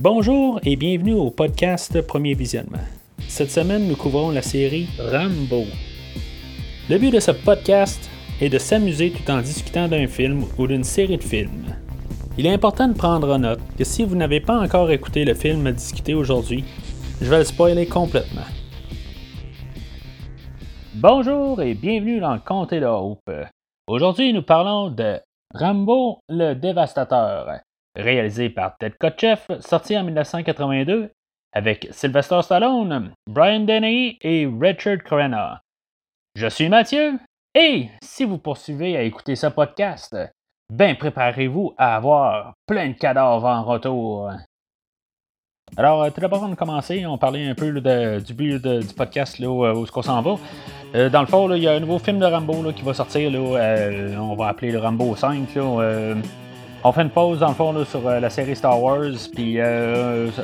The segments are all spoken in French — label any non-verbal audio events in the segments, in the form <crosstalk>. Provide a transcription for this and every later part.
Bonjour et bienvenue au podcast Premier Visionnement. Cette semaine, nous couvrons la série Rambo. Le but de ce podcast est de s'amuser tout en discutant d'un film ou d'une série de films. Il est important de prendre en note que si vous n'avez pas encore écouté le film à discuter aujourd'hui, je vais le spoiler complètement. Bonjour et bienvenue dans le Comté de Hope. Aujourd'hui, nous parlons de Rambo le Dévastateur, réalisé par Ted Kotcheff, sorti en 1982 avec Sylvester Stallone, Brian Denny et Richard Crenna. Je suis Mathieu et si vous poursuivez à écouter ce podcast, ben préparez-vous à avoir plein de cadavres en retour. Alors, euh, tout d'abord, on a commencé, on parlait un peu du but du podcast, là, où, où est-ce qu'on s'en va. Euh, dans le fond, il y a un nouveau film de Rambo qui va sortir, euh, on va appeler le Rambo 5. On fait une pause, dans le fond, sur la série Star Wars, puis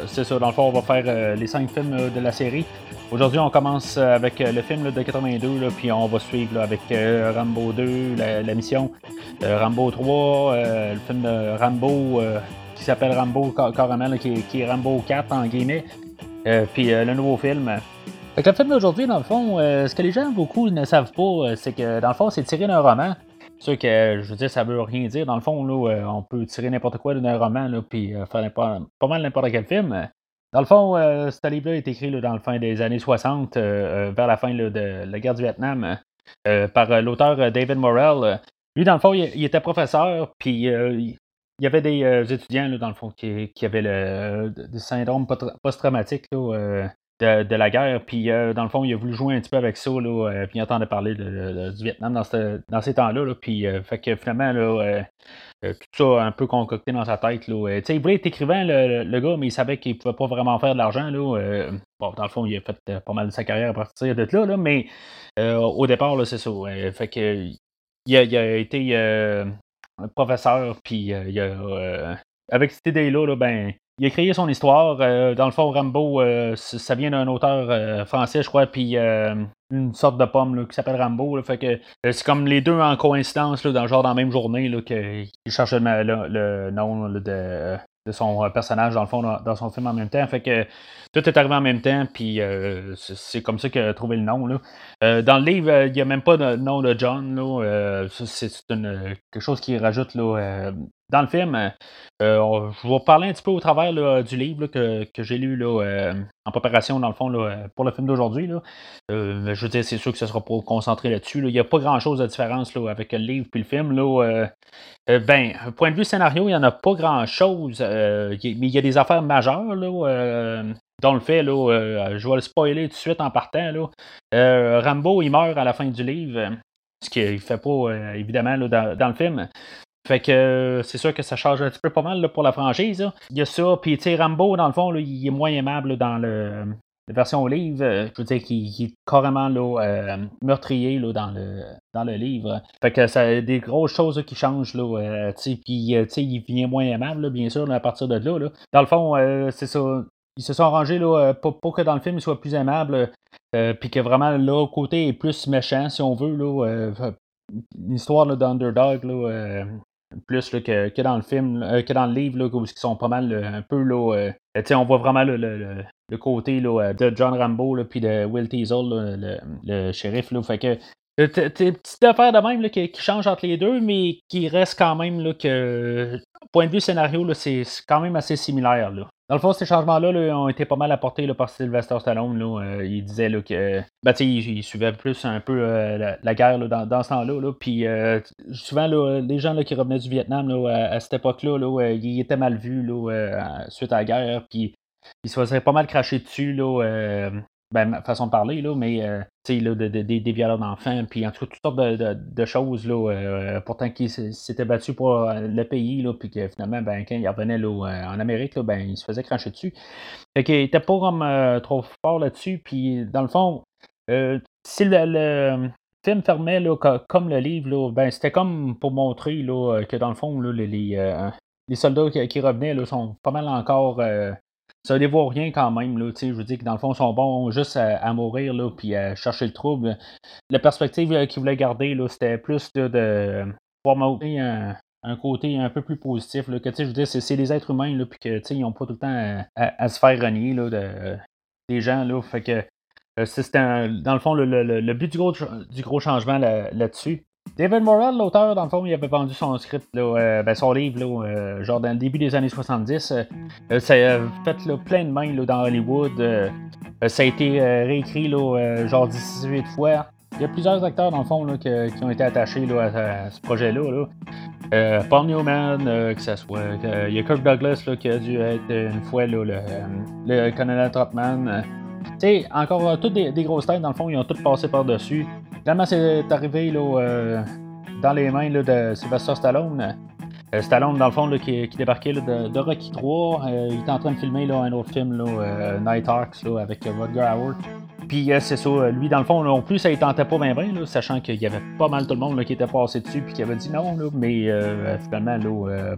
c'est ça, dans le fond, on va faire les 5 films de la série. Aujourd'hui, on commence avec le film de 82, puis on va suivre avec Rambo 2, la, mission, Rambo 3, le film de Rambo qui s'appelle Rambo carrément, qui, est Rambo 4 en guillemets. Euh, puis euh, le nouveau film. Fait le film d'aujourd'hui, dans le fond, euh, ce que les gens beaucoup ne savent pas, c'est que dans le fond, c'est tiré d'un roman. C'est que, je veux dire, ça veut rien dire. Dans le fond, là, on peut tirer n'importe quoi d'un roman, là, puis faire pas, mal n'importe quel film. Dans le fond, ce livre-là est écrit dans le fin des années 60, vers la fin de la guerre du Vietnam, par l'auteur David Morrell. Lui, dans le fond, il, était professeur, puis il y avait des euh, étudiants, dans le fond, qui, avaient le, syndrome post-traumatique euh, de, la guerre. Puis, euh, dans le fond, il a voulu jouer un petit peu avec ça. Là, puis, il entendait parler du Vietnam dans, ces temps-là. puis, fait que finalement, tout ça un peu concocté dans sa tête. Là, il voulait être écrivain, le, gars, mais il savait qu'il ne pouvait pas vraiment faire de l'argent. Là, bon, dans le fond, il a fait pas mal de sa carrière à partir de là. là mais au départ, c'est ça. fait que, il a été professeur, puis euh, euh, avec cette idée-là, ben, il a créé son histoire. Euh, dans le fond, Rambo, ça vient d'un auteur français, je crois, puis une sorte de pomme qui s'appelle Rambo. fait que c'est comme les deux en coïncidence, dans, genre dans la même journée, qu'ils cherchaient le, nom de, son personnage, dans le fond, dans, son film en même temps. Fait que tout est arrivé en même temps, puis euh, c'est comme ça qu'il a trouvé le nom. Là. Euh, dans le livre, euh, il n'y a même pas de nom de John. c'est quelque chose qui rajoute là, dans le film, euh, euh, je vais parler un petit peu au travers du livre que, j'ai lu euh, en préparation, dans le fond, pour le film d'aujourd'hui. je veux dire, c'est sûr que ce sera pas concentré là-dessus. Il n'y a pas grand-chose de différence avec le livre et le film. Là, ben, point de vue scénario, il n'y en a pas grand-chose, mais il y a des affaires majeures. Dont le fait, je vais le spoiler tout de suite en partant. Rambo, il meurt à la fin du livre, ce qu'il ne fait pas, évidemment, dans, le film. Fait que euh, c'est sûr que ça change un petit peu pas mal pour la franchise. Il y a ça, puis tu Rambo, dans le fond, il est moins aimable dans le, la version au livre. Euh, je veux dire qu'il est carrément là, euh, meurtrier là, dans, le, dans le livre. Fait que ça des grosses choses qui changent. Là, puis il devient moins aimable, bien sûr, à partir de là. Dans le fond, c'est ça. Ils se sont arrangés là, pour, que dans le film il soit plus aimable. puis que vraiment là, côté est plus méchant, si on veut. Là, une histoire d'underdog plus que, que, dans le film, euh, que dans le livre, là, où ils sont pas mal un peu là. Euh, on voit vraiment le, le, côté de John Rambo puis de Will Teasel, le, shérif. Là, fait que petite affaire de même qui, change entre les deux, mais qui reste quand même là, point de vue scénario, c'est quand même assez similaire. Dans le fond, ces changements-là ont été pas mal apportés par Sylvester Stallone. Euh, il disait là, que ben, il, suivait plus un peu euh, la, guerre dans, ce temps-là. Puis euh, souvent, les gens qui revenaient du Vietnam à, cette époque-là, ils étaient mal vus suite à la guerre. Puis ils se faisaient pas mal cracher dessus là, ben, façon de parler, là, mais euh, là, de, des violeurs d'enfants, puis en tout cas, toutes sortes de, choses, là, euh, pourtant qui s'étaient battus pour euh, le pays, là, puis que finalement, ben, quand il revenait là, en Amérique, là, ben, il se faisait cracher dessus. Fait qu'il était pas comme trop fort là-dessus, puis dans le fond, si le, film fermait là, comme le livre, là, ben, c'était comme pour montrer là, que dans le fond, là, les, les, soldats qui, revenaient là, sont pas mal encore ça ne dévoile rien quand même. Là, je veux dire que dans le fond, ils sont bons juste à, mourir là, puis à chercher le trouble. La perspective qu'ils voulaient garder, c'était plus de, pouvoir montrer un, un côté un peu plus positif. Là, que, je veux dire, c'est, des êtres humains, là, puis que, ils n'ont pas tout le temps à, se faire renier là, de, des gens. Là, fait que, c'est dans le fond, le, but du gros, du gros changement là-dessus. David Morrell, l'auteur, dans le fond, il avait vendu son script, là, ben, son livre, là, genre dans le début des années 70. ça a fait plein de mains là, dans Hollywood. ça a été réécrit là, genre 18 fois. Il y a plusieurs acteurs, dans le fond, là, qui ont été attachés là, à, ce projet-là. Là. Euh, Paul Newman, euh, que ça soit. il y a Kirk Douglas là, qui a dû être une fois le, le colonel Trotman. tu sais, encore toutes des, grosses têtes, dans le fond, ils ont tout passé par-dessus. Finalement, c'est arrivé là, dans les mains de Sylvester Stallone. Stallone, dans le fond, qui, débarquait de, Rocky 3. il était en train de filmer un autre film, Night Hawks, avec Rodger Howard. Puis euh, c'est ça, euh, lui, dans le fond, non plus, ça tentait pas bien, sachant qu'il y avait pas mal tout le monde qui était passé dessus, puis qui avait dit non, mais euh, finalement,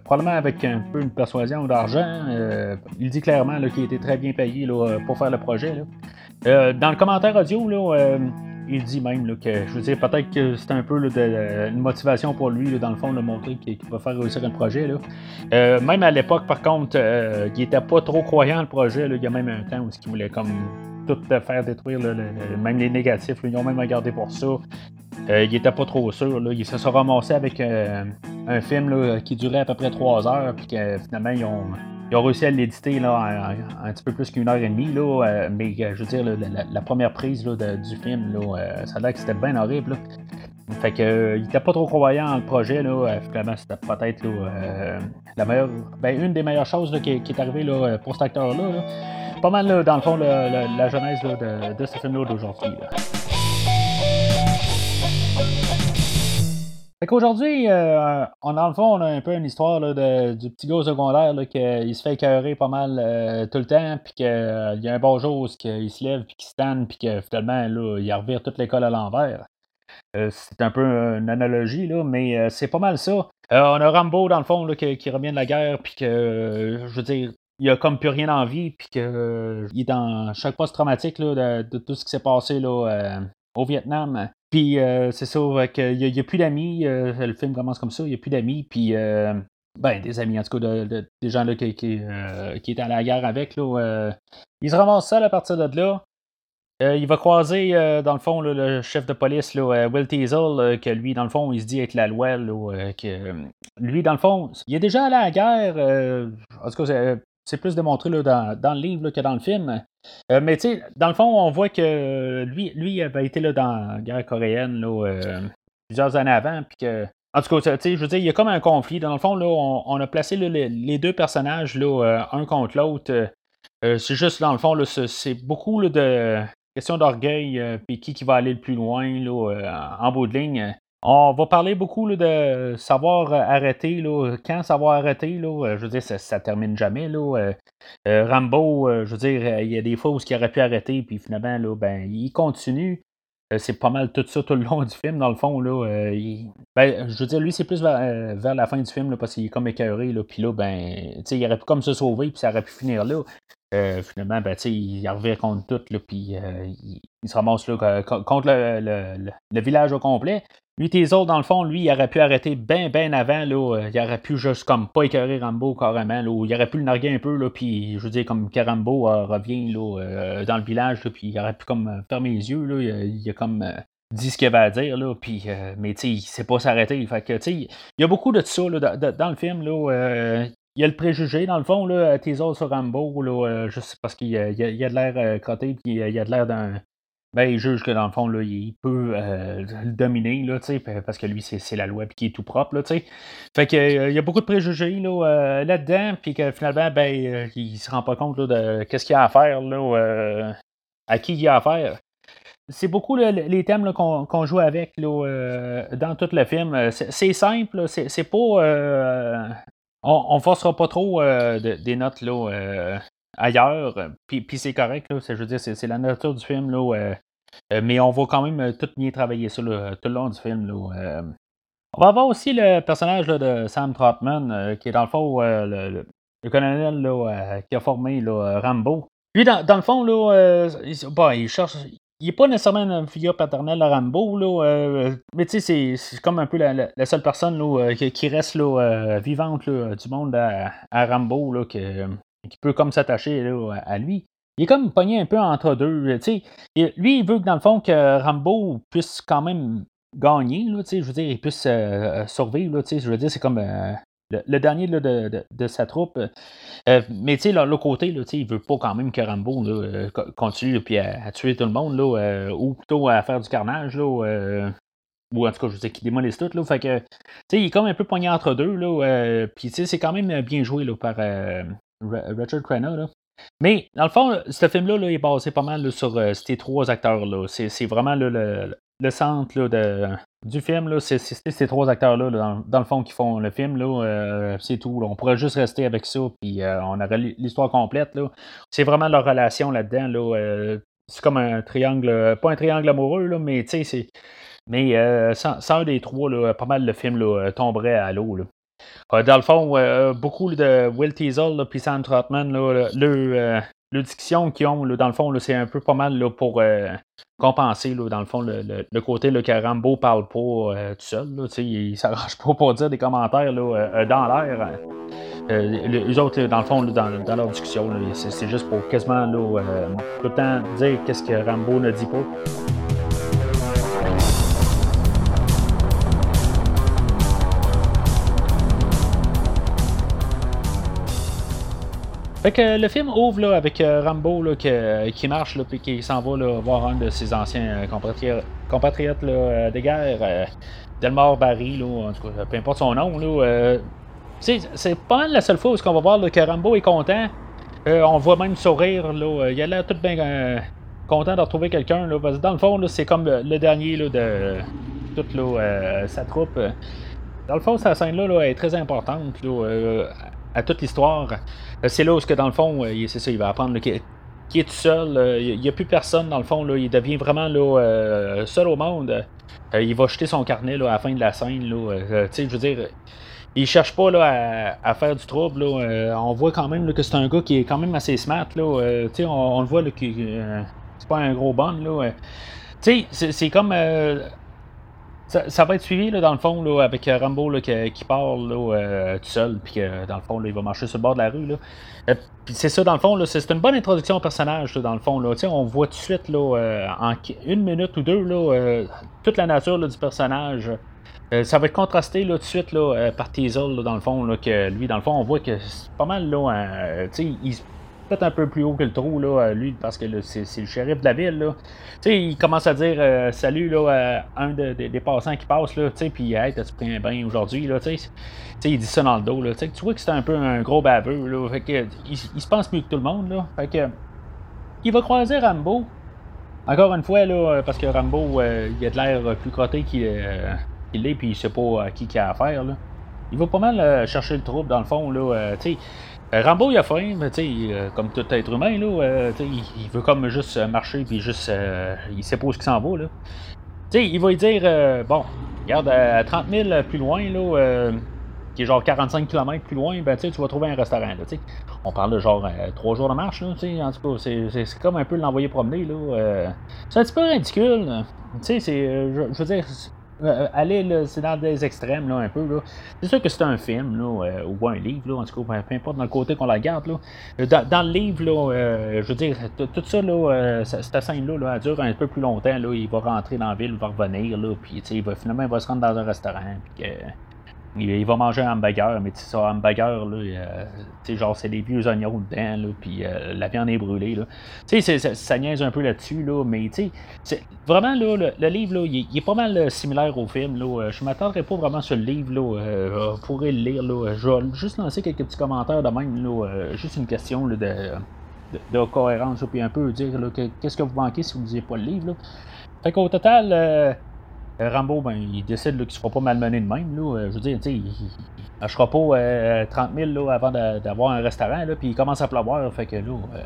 probablement avec un peu une persuasion d'argent, il dit clairement qu'il était très bien payé pour faire le projet. dans le commentaire audio, là, il dit même que, je veux dire, peut-être que c'est un peu une motivation pour lui, dans le fond, de montrer qu'il va faire réussir un projet. même à l'époque, par contre, il était pas trop croyant le projet. il y a même un temps où il voulait comme tout faire détruire, même les négatifs. ils ont même regardé pour ça. Euh, il était pas trop sûr. Là. Ils se sont ramassés avec euh, un film qui durait à peu près trois heures, puis que finalement, ils ont, ils ont réussi à l'éditer là, un, petit peu plus qu'une heure et demie. Là, euh, mais je veux dire, la, première prise du film, là, ça a l'air que c'était bien horrible. Fait que il était pas trop croyant dans le projet. Là. Finalement, c'était peut-être la meilleure. Ben, une des meilleures choses qui, est arrivée là, pour cet acteur-là. là pas mal, dans le fond, la genèse de, ce film-là d'aujourd'hui. Fait qu'aujourd'hui, euh, on, dans le fond, on a un peu une histoire du petit gars secondaire qui se fait écœurer pas mal euh, tout le temps, puis qu'il euh, y a un bon jour qu'il se lève, puis qu'il se tanne, puis que finalement, là, il revire toute l'école à l'envers. c'est un peu une analogie, là, mais c'est pas mal ça. on a Rambo, dans le fond, qui, qui, revient de la guerre, puis que, je veux dire, il a comme plus rien en vie, puis qu'il euh, est dans chaque post-traumatique de, tout ce qui s'est passé là, euh, au Vietnam. Puis euh, c'est ça, qu'il n'y a, plus d'amis. le film commence comme ça, il n'y a plus d'amis. Puis, ben, des amis, en tout cas, des gens là, qui, qui, étaient à la guerre avec. Là, il se ramasse seul à partir de là. il va croiser, dans le fond, le chef de police, là, Will Teasel, que lui, dans le fond, il se dit être la loi. que, lui, dans le fond, il est déjà allé à la guerre. en tout cas, c'est plus démontré là, dans, le livre que dans le film. Euh, mais tu sais, dans le fond, on voit que lui, lui avait été là, dans la guerre coréenne là, euh, plusieurs années avant. Puis que, en tout cas, je veux dire, il y a comme un conflit. Dans le fond, là, on, a placé les, deux personnages là, euh, un contre l'autre. c'est juste, dans le fond, c'est beaucoup de question d'orgueil, puis qui, qui va aller le plus loin en bout de ligne. On va parler beaucoup de savoir arrêter, là, quand savoir arrêter. Là, euh, je veux dire, ça, ça termine jamais. Là. Euh, euh, Rambo, je veux dire, il y a des fois où il aurait pu arrêter, puis finalement, là, ben, il continue. c'est pas mal tout ça tout le long du film, dans le fond. Là, ben, je veux dire, lui, c'est plus vers, la fin du film, parce qu'il est comme écœuré. Là, puis là, ben, il aurait pu comme se sauver, puis ça aurait pu finir là. finalement, ben, il revient contre tout, puis il, se ramasse là, contre le, village au complet. Lui, tes dans le fond, lui, il aurait pu arrêter bien, bien avant. Là, euh, il aurait pu juste comme pas écœurer Rambo carrément. Là, il aurait pu le narguer un peu. Là, puis, je veux dire, comme Carambo euh, revient là, euh, dans le village, là, puis il aurait pu comme fermer les yeux. Là, il, a comme dit ce qu'il avait à dire. Là, puis, mais tu sais, il sait pas s'arrêter. Fait que, tu sais, il y a beaucoup de ça là, dans, le film. Là, il y a le préjugé, dans le fond, là, tes sur Rambo, là, juste parce qu'il y a, il y a de l'air crotté, puis il y a de l'air d'un ben, il juge que dans le fond, là, il peut euh, le dominer, parce que lui, c'est la loi et qu'il est tout propre. Là, fait que, euh, il y a beaucoup de préjugés là, euh, là-dedans, puis que finalement, ben, il se rend pas compte de qu'est-ce qu'il y a à faire, là, à qui il y a à faire. C'est beaucoup les thèmes qu'on joue avec là, dans tout le film. C'est simple, c'est pas. on, ne forcera pas trop des notes là, ailleurs. Puis, puis c'est correct, là, je veux dire, c'est la nature du film. Là, mais on va quand même euh, tout bien travailler ça tout le long du film. Euh. On va avoir aussi le personnage de Sam Trotman, qui est dans le fond le, colonel qui a formé Rambo. Lui, dans, le fond, là, il, cherche, il n'est pas nécessairement une figure paternelle de Rambo, là, mais tu sais, c'est comme un peu la, seule personne là, qui, reste là, vivante du monde à, Rambo, là, qui, peut comme s'attacher à lui. Il est comme pogné un peu entre deux. sais lui, il veut que dans le fond que Rambo puisse quand même gagner, là, je veux dire, il puisse survivre. Là, je veux dire, c'est comme le, dernier de, sa troupe. Euh, euh, mais tu sais, l'autre côté, là, il veut pas quand même que Rambo là, euh, continue puis à, tuer tout le monde, là, ou plutôt à faire du carnage. Là, ou en tout cas, je veux dire, qu'il démolisse tout. Là, fait que, il est comme un peu poigné entre deux. Là, puis c'est quand même bien joué là, par Richard Crenna. Mais dans le fond, ce film-là là, est basé pas mal sur ces trois acteurs-là. C'est vraiment le, centre du film, c'est ces trois acteurs-là, dans, le fond, qui font le film. Euh, c'est tout. On pourrait juste rester avec ça, puis euh, on aurait l'histoire complète. C'est vraiment leur relation là-dedans. Là, euh, c'est comme un triangle, pas un triangle amoureux, mais. Mais sans, un des trois, pas mal le film tomberait à l'eau. Dans le fond, beaucoup de Will Teasel et Sam Trotman, le, le diction qu'ils ont, dans le fond, c'est un peu pas mal là, pour euh, compenser, dans le fond, le, côté là, que Rambo parle pas euh, tout seul. il ne s'arrange <laughs> pas pour dire des commentaires euh, dans l'air. les autres, dans le fond, dans, leur discussion, c'est juste pour quasiment le dire qu'est-ce que Rambo ne dit pas. Fait que le film ouvre là, avec euh, Rambo là, qui marche puis qui s'en va voir un de ses anciens euh, compatriotes, euh, de guerre, Delmar Barry, peu importe son nom. Là, c'est pas la seule fois où on va voir que Rambo est content. on voit même sourire. Là, il a l'air tout bien content de retrouver quelqu'un. Dans le fond, c'est comme le dernier là, de toute sa troupe. Dans le fond, cette scène-là est très importante à toute l'histoire. Euh, c'est là où, dans le fond, euh, c'est ça, il va apprendre qu'il est tout seul. Euh, il n'y a plus personne, dans le fond. Là, il devient vraiment là, seul au monde. il va jeter son carnet là, à la fin de la scène. Là, je veux dire, il cherche pas là, à, faire du trouble. Là. on voit quand même que c'est un gars qui est quand même assez smart. Là. on, on, le voit que c'est pas un gros bon. Là. c'est comme ça, va être suivi, là, dans le fond, là, avec euh, Rambo là, qui, parle là, euh, tout seul, puis que, dans le fond, il va marcher sur le bord de la rue. Là. Euh, c'est ça, dans le fond, c'est une bonne introduction au personnage, dans le fond. Là. On voit tout de suite, là, en une minute ou deux, là, toute la nature du personnage. ça va être contrasté tout de suite là, par Teasel, dans le fond, que lui, dans le fond, on voit que c'est pas mal, là, il peut-être un peu plus haut que le trou, là, lui, parce que c'est le shérif de la ville. Là. sais, il commence à dire euh, salut là, à un des passants qui passe, là, puis hey, t'as-tu pris un bain aujourd'hui? Là, sais, il dit ça dans le dos. Là, tu vois que c'est un peu un gros baveux. Là, fait que, il, se pense mieux que tout le monde. Là, fait que, il va croiser Rambo. Encore une fois, là, parce que Rambo, euh, il a de l'air plus crotté qu'il euh, est, puis il sait pas à qui il a affaire. Là. Il va pas mal chercher le trouble, dans le fond. Là, sais euh, Rambo, il a faim, mais euh, comme tout être humain, là, euh, il, veut comme juste marcher, puis juste, il sait pas où s'en va. Là. il va lui dire, bon, regarde, à 30 000 plus loin, là, qui est genre 45 km plus loin, ben, tu vas trouver un restaurant. Là, on parle de genre trois jours de marche, là, en tout cas, c'est comme un peu l'envoyer promener. là. c'est un petit peu ridicule. C'est, je, je veux dire, euh, allez, c'est dans des extrêmes, là, un peu. Là. C'est sûr que c'est un film, là, euh, ou un livre, là, en tout cas, peu importe dans le côté qu'on la garde. Là. Euh, dans, le livre, là, je veux dire, tout ça, là, cette scène-là, là, elle dure un peu plus longtemps. Là, il va rentrer dans la ville, il va revenir, là, puis il va, finalement, il va se rendre dans un restaurant. Puis, il, va manger un hamburger, mais tu sais, ça, hamburger, là, euh, genre, c'est des vieux oignons dedans, puis euh, la viande est brûlée, là. Tu sais, ça, ça, niaise un peu là-dessus, là, mais tu sais, vraiment, là, le, livre, là, il, est pas mal euh, similaire au film, là. Je m'attendrai pas vraiment sur le livre, là. vous pourrez le lire, là. Je vais juste lancer quelques petits commentaires de même, là. juste une question, de, de, cohérence, puis un peu dire, qu'est-ce que vous manquez si vous ne lisez pas le livre, là. Fait qu'au total, euh, Rambo, ben, il décide qu'il ne se fera pas malmener de même. Là. Euh, je veux dire, il ne fera pas 30 000 là, avant d'avoir un restaurant, puis il commence à pleuvoir. Fait que là, euh,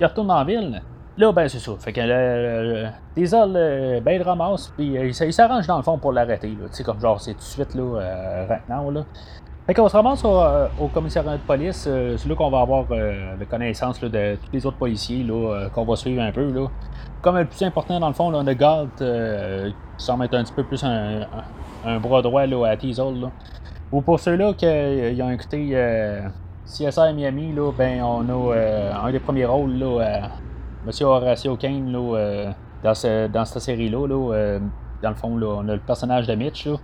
il retourne la ville. Là, ben, c'est ça. Fait que le, ben, il ramasse, puis il, s'arrange dans le fond pour l'arrêter. Tu sais, comme genre, c'est tout de suite, là, maintenant, là. Fait qu'on se ramasse au, au commissariat de police. c'est là qu'on va avoir la connaissance de tous les autres policiers qu'on va suivre un peu. Là. Comme le plus important, dans le fond, on a Galt qui semble être un petit peu plus un, bras droit là, à Teasel. Ou pour ceux-là qui ont écouté CSI Miami, là, ben, on a un des premiers rôles, là, Monsieur Horacio Kane, là, dans, ce, dans cette série-là. Là, dans le fond, là, on a le personnage de Mitch. Là.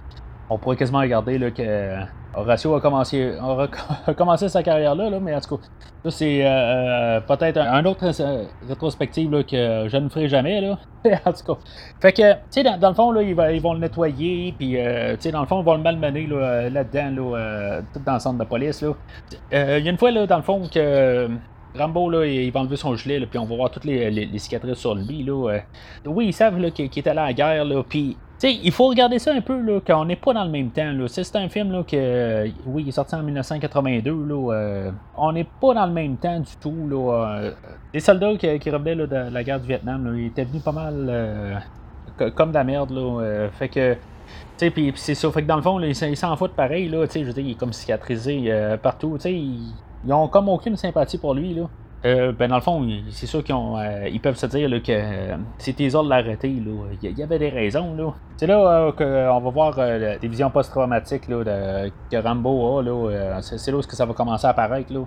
On pourrait quasiment regarder là, que Horatio a commencé, <laughs> a commencé sa carrière là, mais en tout cas, c'est euh, euh, peut-être un, autre euh, rétrospective que je ne ferai jamais. Là. <laughs> en tout cas. Fait que, tu sais, dans, le fond, là, ils, vont le nettoyer, puis, tu sais, dans le fond, ils vont le malmener là, là-dedans, là, tout dans le centre de police. Il y a une fois, là, dans le fond, que Rambo, là, va enlever son gilet, puis on va voir toutes les, cicatrices sur lui. Là. Oui, ils savent qu'il est allé à la guerre, là, puis il faut regarder ça un peu, là, qu'on n'est pas dans le même temps. C'est un film là, que, oui, il est sorti en 1982. Là, euh, on n'est pas dans le même temps du tout. Là, euh. les soldats qui, revenaient là, de la guerre du Vietnam, ils étaient venus pas mal comme de la merde. Là, fait que, puis c'est ça. Fait que dans le fond, ils s'en foutent pareil. Là, je veux dire, il est comme cicatrisé partout. Il, ils ont comme aucune sympathie pour lui. Là. Euh, ben dans le fond, c'est sûr qu'ils euh, ils peuvent se dire là, que euh, tes ordres l'arrêter, il y, avait des raisons. Là. C'est là qu'on va voir la division post-traumatique que Rambo a. Là, c'est, là où ça va commencer à apparaître. Là.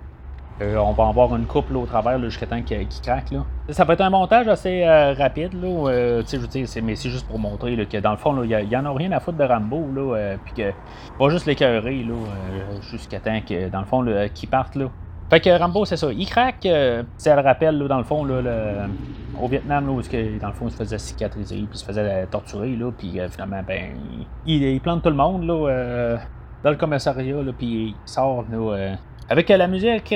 on va avoir une couple au travers jusqu'à temps qu'il, craque. Là. Ça va être un montage assez rapide. Là, je dire, mais c'est juste pour montrer que dans le fond, il n'y en a rien à foutre de Rambo. Là, puis que va juste l'écœurer jusqu'à temps que, dans le fond, qu'il parte. Là. Fait que Rambo, c'est ça. Il craque, euh, ça le rappelle, dans le fond, là, au Vietnam, là, où dans le fond, il se faisait cicatriser, puis il se faisait torturer, là, puis euh, finalement, ben, il, plante tout le monde, là, euh, dans le commissariat, là, puis il sort, là, avec la musique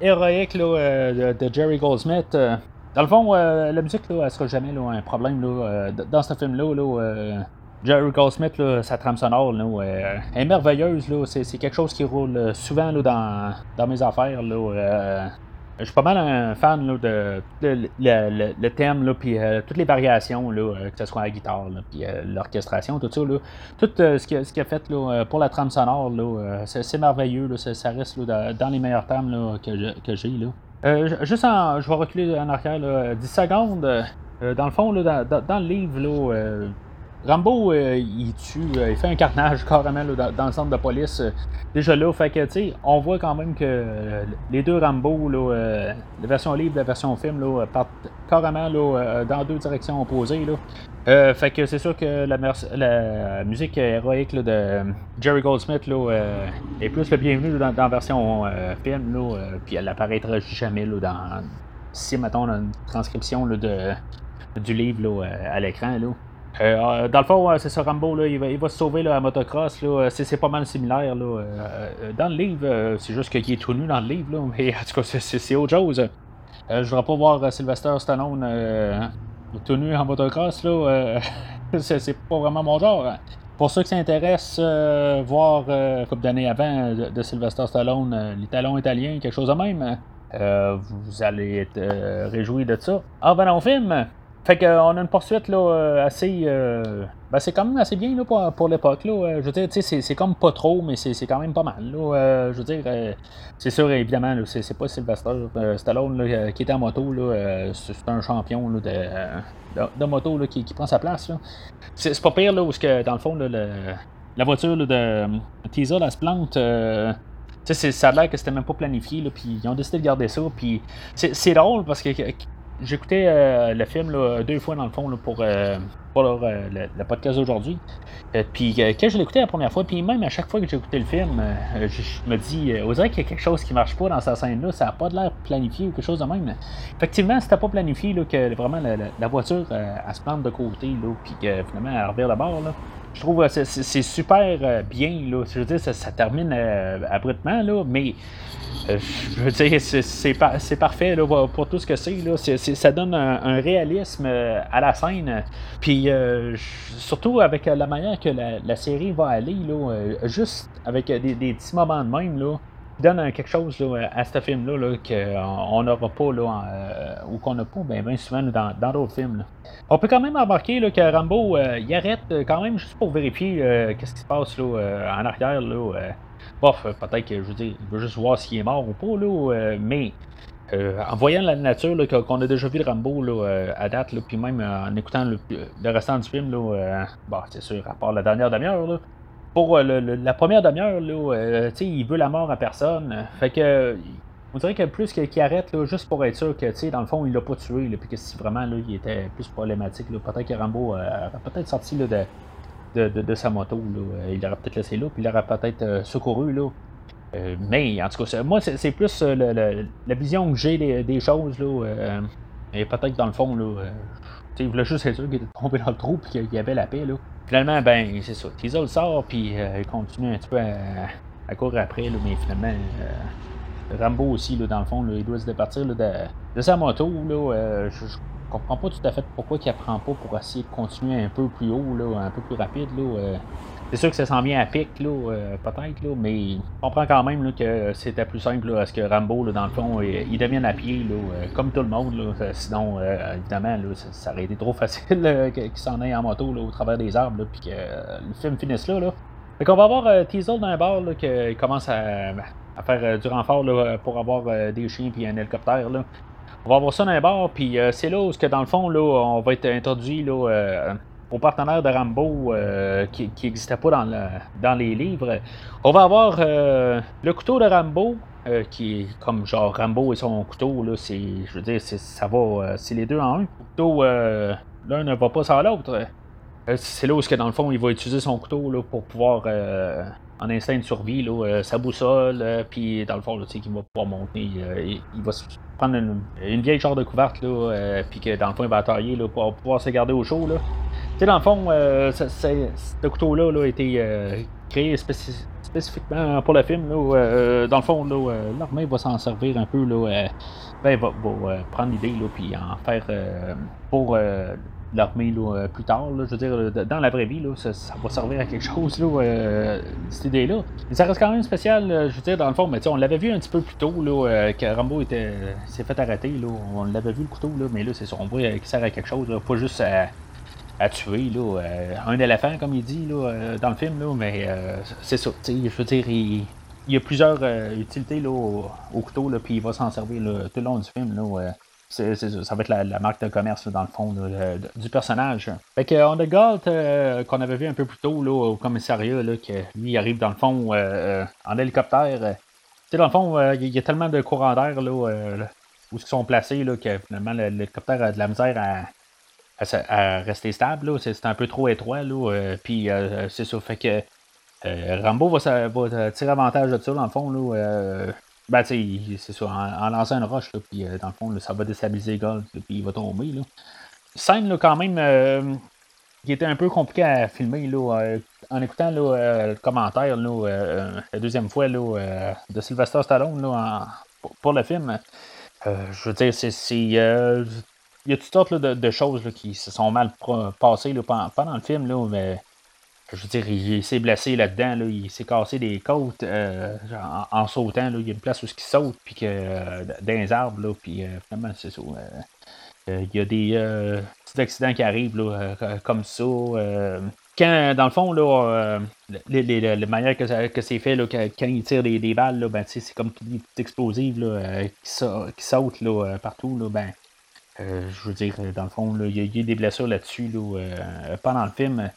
héroïque, là, de, Jerry Goldsmith. dans le fond, la musique, là, elle sera jamais, là, un problème, là, dans ce film-là, là Jerry Goldsmith, là, sa trame sonore là, euh, est merveilleuse. Là, c'est, quelque chose qui roule euh, souvent là, dans, dans mes affaires. Là, euh, je suis pas mal un fan là, de, le, thème, puis toutes les variations, là, que ce soit la guitare, puis l'orchestration, tout ça. Là, tout ce qu'il a, a, fait là, pour la trame sonore, là, c'est, merveilleux. Là, ça reste là, dans les meilleurs thèmes là, que, que j'ai. Là. juste en, je vais reculer en arrière là, 10 secondes. dans le fond, là, dans, dans, le livre, là, Rambo, euh, il tue, euh, il fait un carnage <laughs> carrément dans, le centre de police. Euh, déjà là, fait que, on voit quand même que les deux Rambo, la version livre et la version film, partent carrément dans deux directions opposées. Fait que c'est sûr que la, musique héroïque de Jerry Goldsmith est plus le bienvenu dans, la version film, puis elle apparaîtra jamais dans si mettons une transcription là, de, du livre à l'écran. Euh, dans le fond, c'est ça, Rambo, là, il, va, se sauver là, motocross. Là, c'est, pas mal similaire. Euh, euh, dans le livre, c'est juste qu'il est tout nu dans le livre, <laughs> mais en tout cas, c'est, autre chose. je voudrais pas voir Sylvester Stallone tout nu en motocross. Là, <laughs> c'est, pas vraiment mon genre. Pour ceux qui s'intéressent, voir une couple d'années avant de, Sylvester Stallone, les talons italiens, quelque chose de même, vous allez être réjouis de ça. Ah, ben au film! Fait qu'on a une poursuite là, euh, assez. Euh, ben c'est quand même assez bien là, pour, pour l'époque. Là. Je veux dire, c'est, comme pas trop, mais c'est, quand même pas mal. Là. Euh, je veux dire, c'est sûr, évidemment, c'est, pas Sylvester Stallone là, qui est en moto. Là, c'est un champion là, de, de, moto là, qui, qui, prend sa place. C'est, pas pire là, où que, dans le fond, là, la voiture de Teaser, elle se plante. Ça a l'air que c'était même pas planifié, puis ils ont décidé de garder ça. C'est drôle parce que J'écoutais euh, le film deux fois dans le fond pour, euh, euh, le, podcast d'aujourd'hui. puis quand je l'écoutais la première fois, puis même à chaque fois que j'écoutais le film, je, me dis, on dirait qu'il y a quelque chose qui marche pas dans sa scène-là, ça n'a pas l'air planifié ou quelque chose de même. Effectivement, c'était pas planifié que vraiment la, voiture elle se plante de côté, puis que finalement elle revient de bord. Je trouve que c'est super bien. Là. Je veux dire, ça, termine abruptement, là, mais euh, je veux dire, c'est parfait pour tout ce que c'est. Ça donne un, réalisme euh, à la scène. Puis euh, surtout avec la manière que la, série va aller, juste avec des, petits moments de même, là, donne quelque chose à ce film-là qu'on n'aura pas ou qu'on n'a pas bien, souvent dans d'autres films. On peut quand même remarquer que Rambo il arrête quand même juste pour vérifier qu'est-ce qui se passe en arrière. Là, bof, peut-être que, je veux dire, il veut juste voir s'il est mort ou pas, mais en voyant la nature qu'on a déjà vu de Rambo à date, puis même en écoutant le, restant du film, bon, c'est sûr, à part la dernière demi-heure, pour la première demi-heure, là, il veut la mort à personne. Fait que on dirait que plus qu'il arrête là, juste pour être sûr que, dans le fond, il l'a pas tué, puis que si vraiment là, il était plus problématique, peut-être que Rambo euh, aurait peut-être sorti de, sa moto. Euh, il aurait peut-être laissé là, puis il aurait peut-être euh, secouru. Là. mais en tout cas, moi, c'est plus la vision que j'ai des, choses. Là, et peut-être dans le fond, là, il voulait juste être sûr qu'il était tombé dans le trou, puis qu'il y avait la paix. Là. Finalement, ben, c'est ça. Teasel le sort, puis il continue un petit peu à, courir après, mais finalement. Rambo aussi, là, dans le fond, il doit se départir de, sa moto. Euh, je, comprends pas tout à fait pourquoi il apprend pas pour essayer de continuer un peu plus haut, là, un peu plus rapide. Là, euh. C'est sûr que ça s'en vient à pic, là, euh, peut-être, là, mais je comprends quand même là, que c'était plus simple là, à ce que Rambo, là, dans le fond, il, devienne à pied, là, comme tout le monde. Là, sinon, évidemment, là, ça, aurait été trop facile qu'il s'en aille en moto là, au travers des arbres, puis que le film finisse là. là. Fait qu'on va avoir euh, Teasel dans un bar qui commence à, faire euh, du renfort là, pour avoir euh, des chiens puis un hélicoptère. Là. On va avoir ça dans un bar, puis c'est là où, que dans le fond, là, on va être introduit là, au partenaire de Rambo qui n'existait pas dans, les livres. On va avoir le couteau de Rambo, qui est comme genre Rambo et son couteau, là, c'est, je veux dire, ça va, c'est les deux en un. Le couteau, l'un ne va pas sans l'autre. Euh, c'est là où, que, dans le fond, il va utiliser son couteau là, pour pouvoir, euh, en instinct de survie, euh, sa boussole, puis dans le fond, il va pouvoir monter. il, va prendre une, vieille genre de couverte, là, puis que dans le fond, il va tailler pour pouvoir se garder au chaud. Là. Tu sais, dans le fond, ce couteau-là là, a été créé spécifiquement pour le film. Là, dans le fond, l'armée va s'en servir un peu. Là, ben, va, va prendre l'idée, puis en faire pour l'armée euh, plus tard. je veux dire, euh, dans la vraie vie, là, ça, va servir à quelque chose, là, euh, cette idée-là. Mais ça reste quand même spécial, je veux dire, dans le fond, mais on l'avait vu un petit peu plus tôt, là, que Rambo s'est fait arrêter. Là, on l'avait vu le couteau, là, mais là, c'est ça, on voit qu'il sert à quelque chose, pas juste à, tuer là, un éléphant, comme il dit là, dans le film, là, mais c'est ça. Je veux dire, il, y a plusieurs utilités là, au, couteau, puis il va s'en servir tout le long du film. Là, ça va être la, marque de commerce, dans le fond, du personnage. Fait que on a Galt, euh, qu'on avait vu un peu plus tôt là, au commissariat, là, que lui arrive dans le fond euh, euh, en hélicoptère. Tu dans le fond, il y, a tellement de courants d'air là, où ils sont placés là, que finalement l'hélicoptère a de la misère à, rester stable. C'est, un peu trop étroit. Là, puis c'est ça. Fait que Rambo va, va, tirer avantage de ça, dans le fond. Là, ben, c'est en, lançant une roche, là, puis euh, dans le fond, ça va déstabiliser le golf, puis il va tomber. Là. Scène, là, quand même, euh, qui était un peu compliqué à filmer, là, euh, en écoutant le commentaire, là, la deuxième fois, là, de Sylvester Stallone, là, pour, le film. je veux dire, c'est. Il y a toutes sortes de, de, choses là, qui se sont mal passées là, pendant, le film, là, mais je veux dire, il, s'est blessé là-dedans, là, il s'est cassé des côtes euh, en, sautant. Là, il y a une place où il saute, puis que euh, dans les arbres, là, puis euh, finalement, c'est ça. il y a des petits accidents qui arrivent là, comme ça. quand, dans le fond, là, les, les, les, manières que, c'est fait, là, quand, il tire des, des balles, là, ben, c'est comme des petites explosives là, qui, qui, sautent là, partout. Là, ben, je veux dire, dans le fond, il y, a des blessures là-dessus là, pendant le film.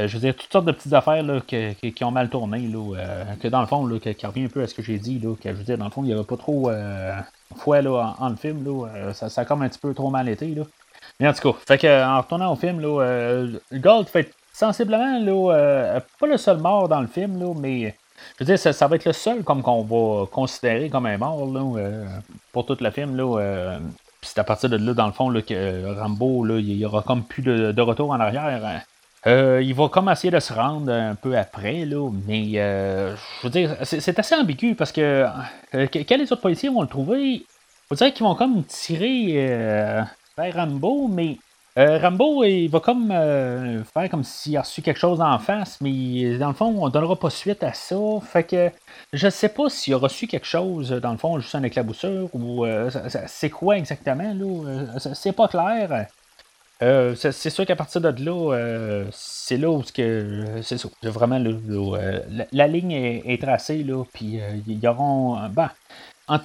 Euh, je veux dire, toutes sortes de petites affaires qui ont mal tourné, là, euh, que dans le fond, qui, revient un peu à ce que j'ai dit, que je veux dire, dans le fond, il n'y avait pas trop euh, foi là, en, le film, ça, ça, a comme un petit peu trop mal été. Là. Mais en tout cas, fait que, en retournant au film, là, Gold fait sensiblement pas le seul mort dans le film, là, mais je veux dire, ça, va être le seul comme qu'on va considérer comme un mort pour tout le film. Puis c'est à partir de là, dans le fond, là, que Rambo, là, il y aura comme plus de, retour en arrière. Hein. Euh, il va comme essayer de se rendre un peu après, là, mais euh, je veux dire, c'est assez ambigu parce que euh, quand les autres policiers vont le trouver, on dirait qu'ils vont comme tirer vers Rambo, mais Rambo, il va comme faire comme s'il a reçu quelque chose en face, mais dans le fond, on donnera pas suite à ça. Fait que je sais pas s'il a reçu quelque chose, dans le fond, juste un éclaboussure, ou c'est quoi exactement, là, c'est pas clair. Euh, c'est sûr qu'à partir de là, c'est là où c'est ça. Vraiment, la, ligne est, tracée, là, puis ils auront. En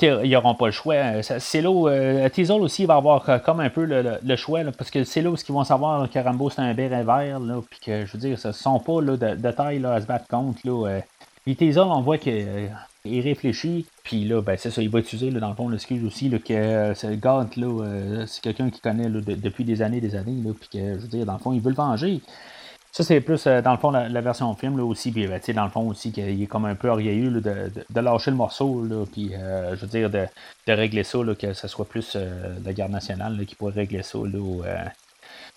ils n'auront pas le choix. Là où euh, aussi va avoir comme un peu le, choix, parce que c'est là où ils vont savoir que Rambo c'est un béret vert, là, puis que je veux dire, ce sont pas là, de, taille à se battre contre. Là, puis Teasel, on voit qu'il réfléchit, puis là, ben, c'est ça, il va utiliser dans le fond l'excuse aussi là, que ce Gant, là, c'est quelqu'un qui connaît depuis des années des années, puis que je veux dire, dans le fond, il veut le venger. Ça, c'est plus, euh, dans le fond, la, version film là, aussi. Puis, ben, dans le fond aussi, qu'il est comme un peu orgueilleux de, de, lâcher le morceau. Là, puis, euh, je veux dire, de, régler ça, là, que ce soit plus euh, la garde nationale qui pourrait régler ça. Là,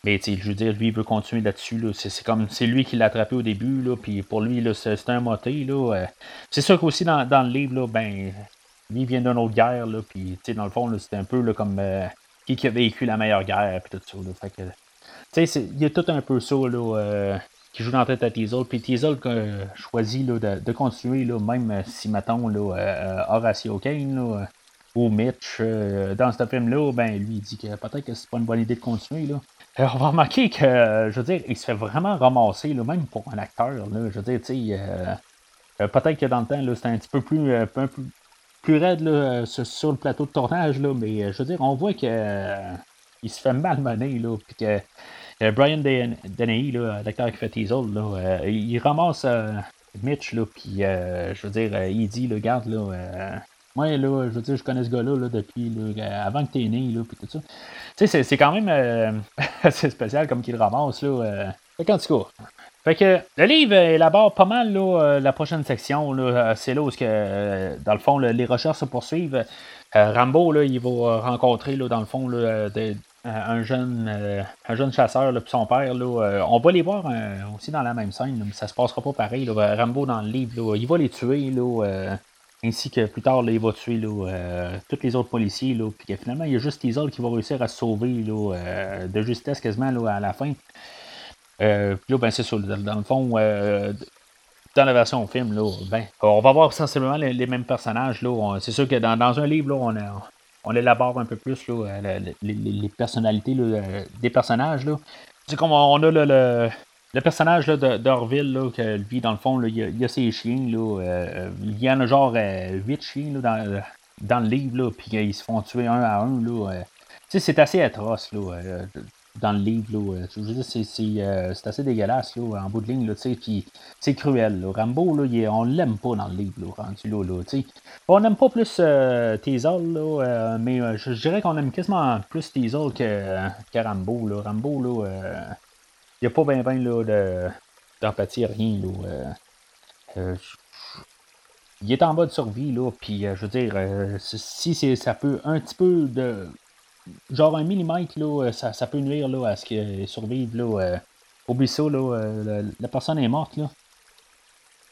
mais je veux dire, lui, il veut continuer là-dessus. Là. C'est, comme c'est lui qui l'a attrapé au début. Là, puis pour lui, là, c'est, un moté. Là. c'est sûr qu'aussi dans, dans le livre, là, ben, lui il vient d'une autre guerre. Là, puis dans le fond, là, c'était un peu là, comme qui, qui a vécu la meilleure guerre. Puis tout ça. Là, fait que, il y a tout un peu ça là, euh, qui joue dans la tête à Teasel. Puis Teasel euh, choisit là, de, continuer, là, même si, mettons, là, euh, Horatio Kane ou Mitch, dans ce film-là, ben, lui, il dit que peut-être que c'est pas une bonne idée de continuer. Là. on va remarquer que, je veux dire, il se fait vraiment ramasser, là, même pour un acteur. Là, je veux dire, tu sais, peut-être que dans le temps, c'était un petit peu plus, un peu plus, raide là, sur, le plateau de tournage, là, mais je veux dire, on voit que il se fait mal mener, là, puis que euh, Brian Deney, l'acteur qui fait Teasel, là, euh, il ramasse euh, Mitch, puis je veux dire, il dit, le garde, là, moi, là, je veux dire, je connais ce gars-là depuis avant que tu es né, puis tout ça. Tu sais, c'est quand même <laughs> assez spécial comme qu'il ramasse, là. fait en tout cas, fait que le livre élabore pas mal là, la prochaine section. Là, c'est là où, que, dans le fond, les recherches se poursuivent. Rambo, là, il va rencontrer, là, dans le fond, là, euh, un, jeune, euh, un jeune chasseur, puis son père. Là, euh, on va les voir aussi dans la même scène, mais ça se passera pas pareil. Là, Rambo dans le livre, il va les tuer. Ainsi que plus tard, il va tuer tous les autres policiers. Puis finalement, il y a juste Teasel qui va réussir à se sauver de justesse quasiment à la fin. puis là, ben, c'est. Dans le fond, dans la version film, là, ben, on va voir sensiblement les, mêmes personnages. Là. C'est sûr que dans, dans un livre, là, on a on élabore un peu plus là, euh, les, personnalités des personnages. Là. Comme on a le, le, personnage d'Orville, là, que lui, dans le fond, il, y a, ses chiens. Là, euh, il y en a genre 8 euh, chiens dans, le livre, là, puis ils se font tuer un à un. Là, c'est assez atroce. Là, dans le livre. Là, veux dire, c'est, assez dégueulasse là, en bout de ligne. Là, puis c'est cruel. Rambo, là, on l'aime pas dans le livre. Là, rendu là, là, on n'aime pas plus euh, Teasel, là, euh, mais euh, je, dirais qu'on aime quasiment plus Teasel que, Rambo. Là. Rambo, là, il n'y a pas bien ben, de, d'empathie, rien. Là, il est en mode survie, là, puis je veux dire, si ça peut un petit peu de. Genre un millimètre, là, ça, ça peut nuire là, à ce qu'il survive. Là, oublie ça, là, la personne est morte. Là.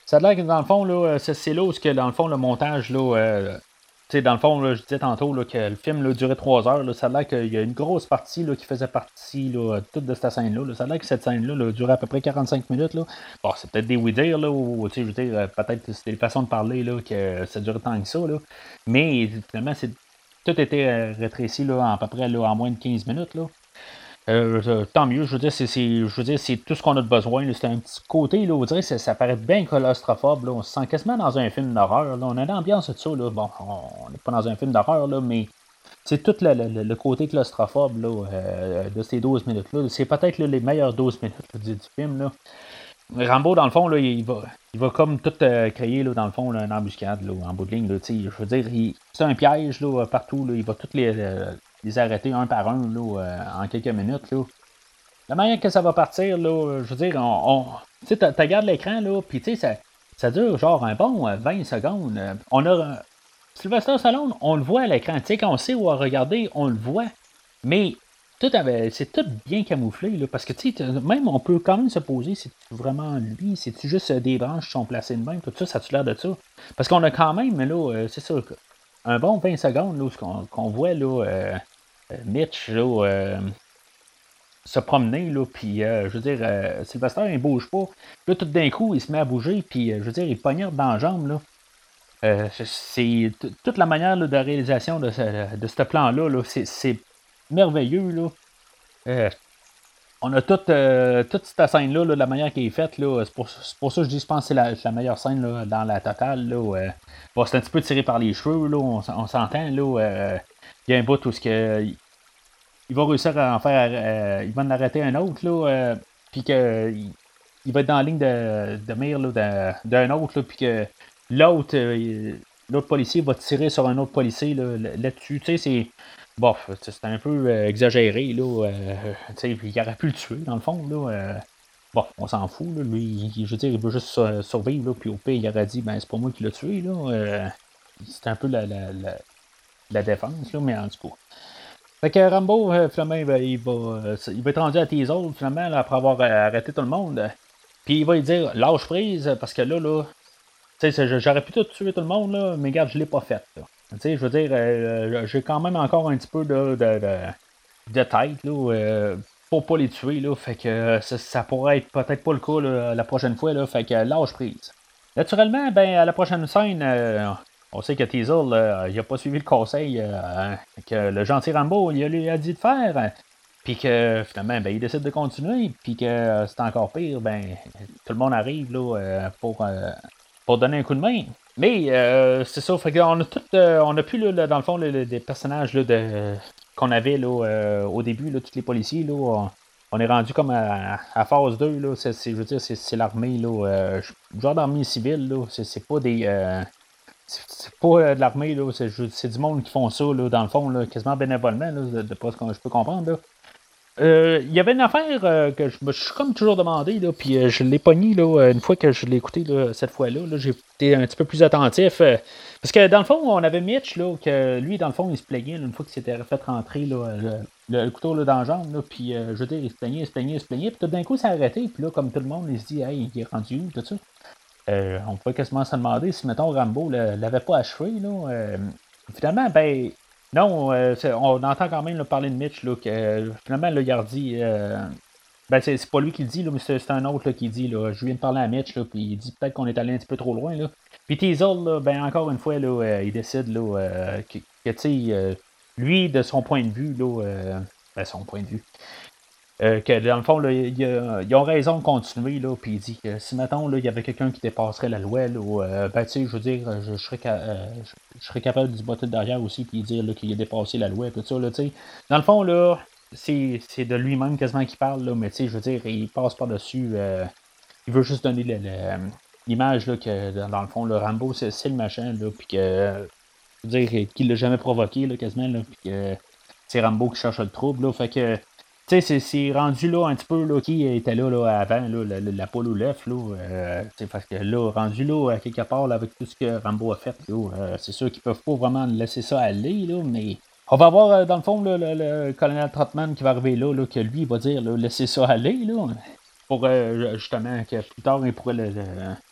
Ça a l'air que dans le fond, là, c'est là où que, dans le fond, le montage, là, euh, dans le fond, là, je disais tantôt là, que le film là, durait trois heures. Là, ça a l'air qu'il y a une grosse partie là, qui faisait partie là, toute de cette scène-là. Ça a l'air que cette scène-là là, durait à peu près 45 minutes. Là. Bon, c'est peut-être des oui-dire, là, ou euh, peut-être c'était des façons de parler là, que ça durait tant que ça. Là. Mais finalement, c'est tout était euh, rétréci là, à peu près là, en moins de 15 minutes. Là. Euh, tant mieux, je veux dire, c'est, tout ce qu'on a de besoin. C'est un petit côté, là, vous direz, ça, paraît bien claustrophobe. Là. On se sent quasiment dans un film d'horreur. On a l'ambiance de ça. Là. Bon, on n'est pas dans un film d'horreur, mais c'est tout le, côté claustrophobe là, euh, de ces 12 minutes-là. C'est peut-être les meilleures 12 minutes du, film. Là. Rambo, dans le fond, là, il, va, il va comme tout euh, créer, là, dans le fond, une embuscade là, en bout de ligne. Là, je veux dire, c'est un piège là, partout. Là, il va toutes les, les arrêter un par un là, euh, en quelques minutes. Là. La manière que ça va partir, là, je veux dire, on, tu regardes l'écran, là, puis tu sais, ça, ça dure genre un bon 20 euh, secondes. On a. Sylvester Stallone, on le voit à l'écran. Tu sais, quand on sait où regarder, on le voit. Mais tout c'est tout bien camouflé, là, parce que tu même on peut quand même se poser, c'est vraiment lui, c'est-tu juste des branches qui sont placées de même, tout ça, ça a-tu l'air de ça? Parce qu'on a quand même, là, euh, c'est ça, un bon 20 secondes, là, qu'on, voit, là, euh, Mitch là, euh, se promener, là, puis euh, je veux dire, Sylvester, il bouge pas. Là, tout d'un coup, il se met à bouger, puis je veux dire, il poignarde dans la jambe, là. c'est toute la manière de réalisation de ce, de ce plan-là, -là, c'est merveilleux. Là. on a toute, toute cette scène-là, de la manière qui est faite. Là, c'est, pour, ça que je dis, je pense que c'est la, meilleure scène là, dans la totale. Là, bon, c'est un petit peu tiré par les cheveux, là, on, s'entend. Là, il y a un bout où ce que, il va réussir à en faire. il va en arrêter un autre, là, puis que il va être dans la ligne de, de mire d'un autre, puis que l'autre l'autre policier va tirer sur un autre policier là-dessus. tu sais, c'est. Bof, c'est un peu euh, exagéré, là. Euh, il aurait pu le tuer, dans le fond, là. Euh. bon, on s'en fout, là. Lui, je veux dire, il veut juste survivre, là. Puis au pire, il aurait dit, ben, c'est pas moi qui l'ai tué, là. c'est un peu la, la, la, défense, là, mais en tout cas. Fait que Rambo, finalement, il va, il va, être rendu à tes autres, finalement, après avoir arrêté tout le monde. Puis il va lui dire, lâche prise, parce que là, là, j'aurais pu tout tuer tout le monde, là, mais regarde, je l'ai pas fait. Je veux dire, euh, j'ai quand même encore un petit peu de, de, de, tête là, euh, pour pas les tuer. Là, fait que ça, pourrait être peut-être pas le cas la prochaine fois. Là, fait que lâche prise. Naturellement, ben, à la prochaine scène, euh, on sait que Teasel, il a pas suivi le conseil que le gentil Rambo lui a dit de faire. Puis que finalement, ben, il décide de continuer. Puis que c'est encore pire, ben, tout le monde arrive là, pour pour donner un coup de main. Mais euh, c'est ça, a tout, euh, on a plus là, dans le fond des personnages de, qu'on avait là, euh, au début, là, tous les policiers. Là, on, est rendu comme à, phase 2. Là, c'est, je veux dire, c'est, l'armée, là, genre d'armée civile. Là, c'est, pas des. c'est pas de l'armée, là, c'est, du monde qui font ça, là, dans le fond, là, quasiment bénévolement, là, de, de pas ce que je peux comprendre. Là. Euh, il y avait une affaire euh, que je me suis comme toujours demandé, là, puis euh, je l'ai pogné là, une fois que je l'ai écouté cette fois-là. j'ai été un petit peu plus attentif. parce que dans le fond, on avait Mitch, là, que lui, dans le fond, il se plaignait une fois qu'il s'était fait rentrer le, couteau là, dans la jambe. puis je veux dire, il se plaignait, il se plaignait, il se plaignait. Puis tout d'un coup, ça a arrêté. Puis là, comme tout le monde, il se dit, hey, il est rendu où, tout ça? on pouvait quasiment se demander si, mettons, Rambo l'avait pas achevé. Là, finalement, ben, non, euh, on entend quand même parler de Mitch, là, que finalement, le Gardi, euh, ben, c'est, pas lui qui le dit, là, mais c'est, un autre qui dit, là, je viens de parler à Mitch, là, puis il dit peut-être qu'on est allé un petit peu trop loin. Là. Puis Teasel, là, ben, encore une fois, là, euh, il décide là, que, que lui, de son point de vue, là, ben, son point de vue, euh, que dans le fond, là, ils ont raison de continuer, là, puis il dit que si maintenant il y avait quelqu'un qui dépasserait la loi, là, euh, ben, je veux dire, je, serais, euh, je, serais, capable de se botter derrière aussi, puis dire qu'il a dépassé la loi, tout ça, là, tu sais. Dans le fond, là, c'est, de lui-même quasiment qu'il parle, là, mais tu sais, je veux dire, il passe par-dessus, il veut juste donner l'image, que dans le fond, Rambo, c'est, le machin, là, puis que, je veux dire, qu'il l'a jamais provoqué, quasiment, là, puis que c'est Rambo qui cherche le trouble, là, fait que tu sais, c'est rendu là un petit peu là, qui était là, là avant, là, la, la, poule ou l'œuf, là. Euh, parce que là, rendu là, à quelque part, là, avec tout ce que Rambo a fait, là, euh, c'est sûr qu'ils peuvent pas vraiment laisser ça aller, là, mais. On va voir, euh, dans le fond, le, le, colonel Trotman qui va arriver là, là que lui, il va dire, là, laissez ça aller, là. Pour justement que plus tard, il pourrait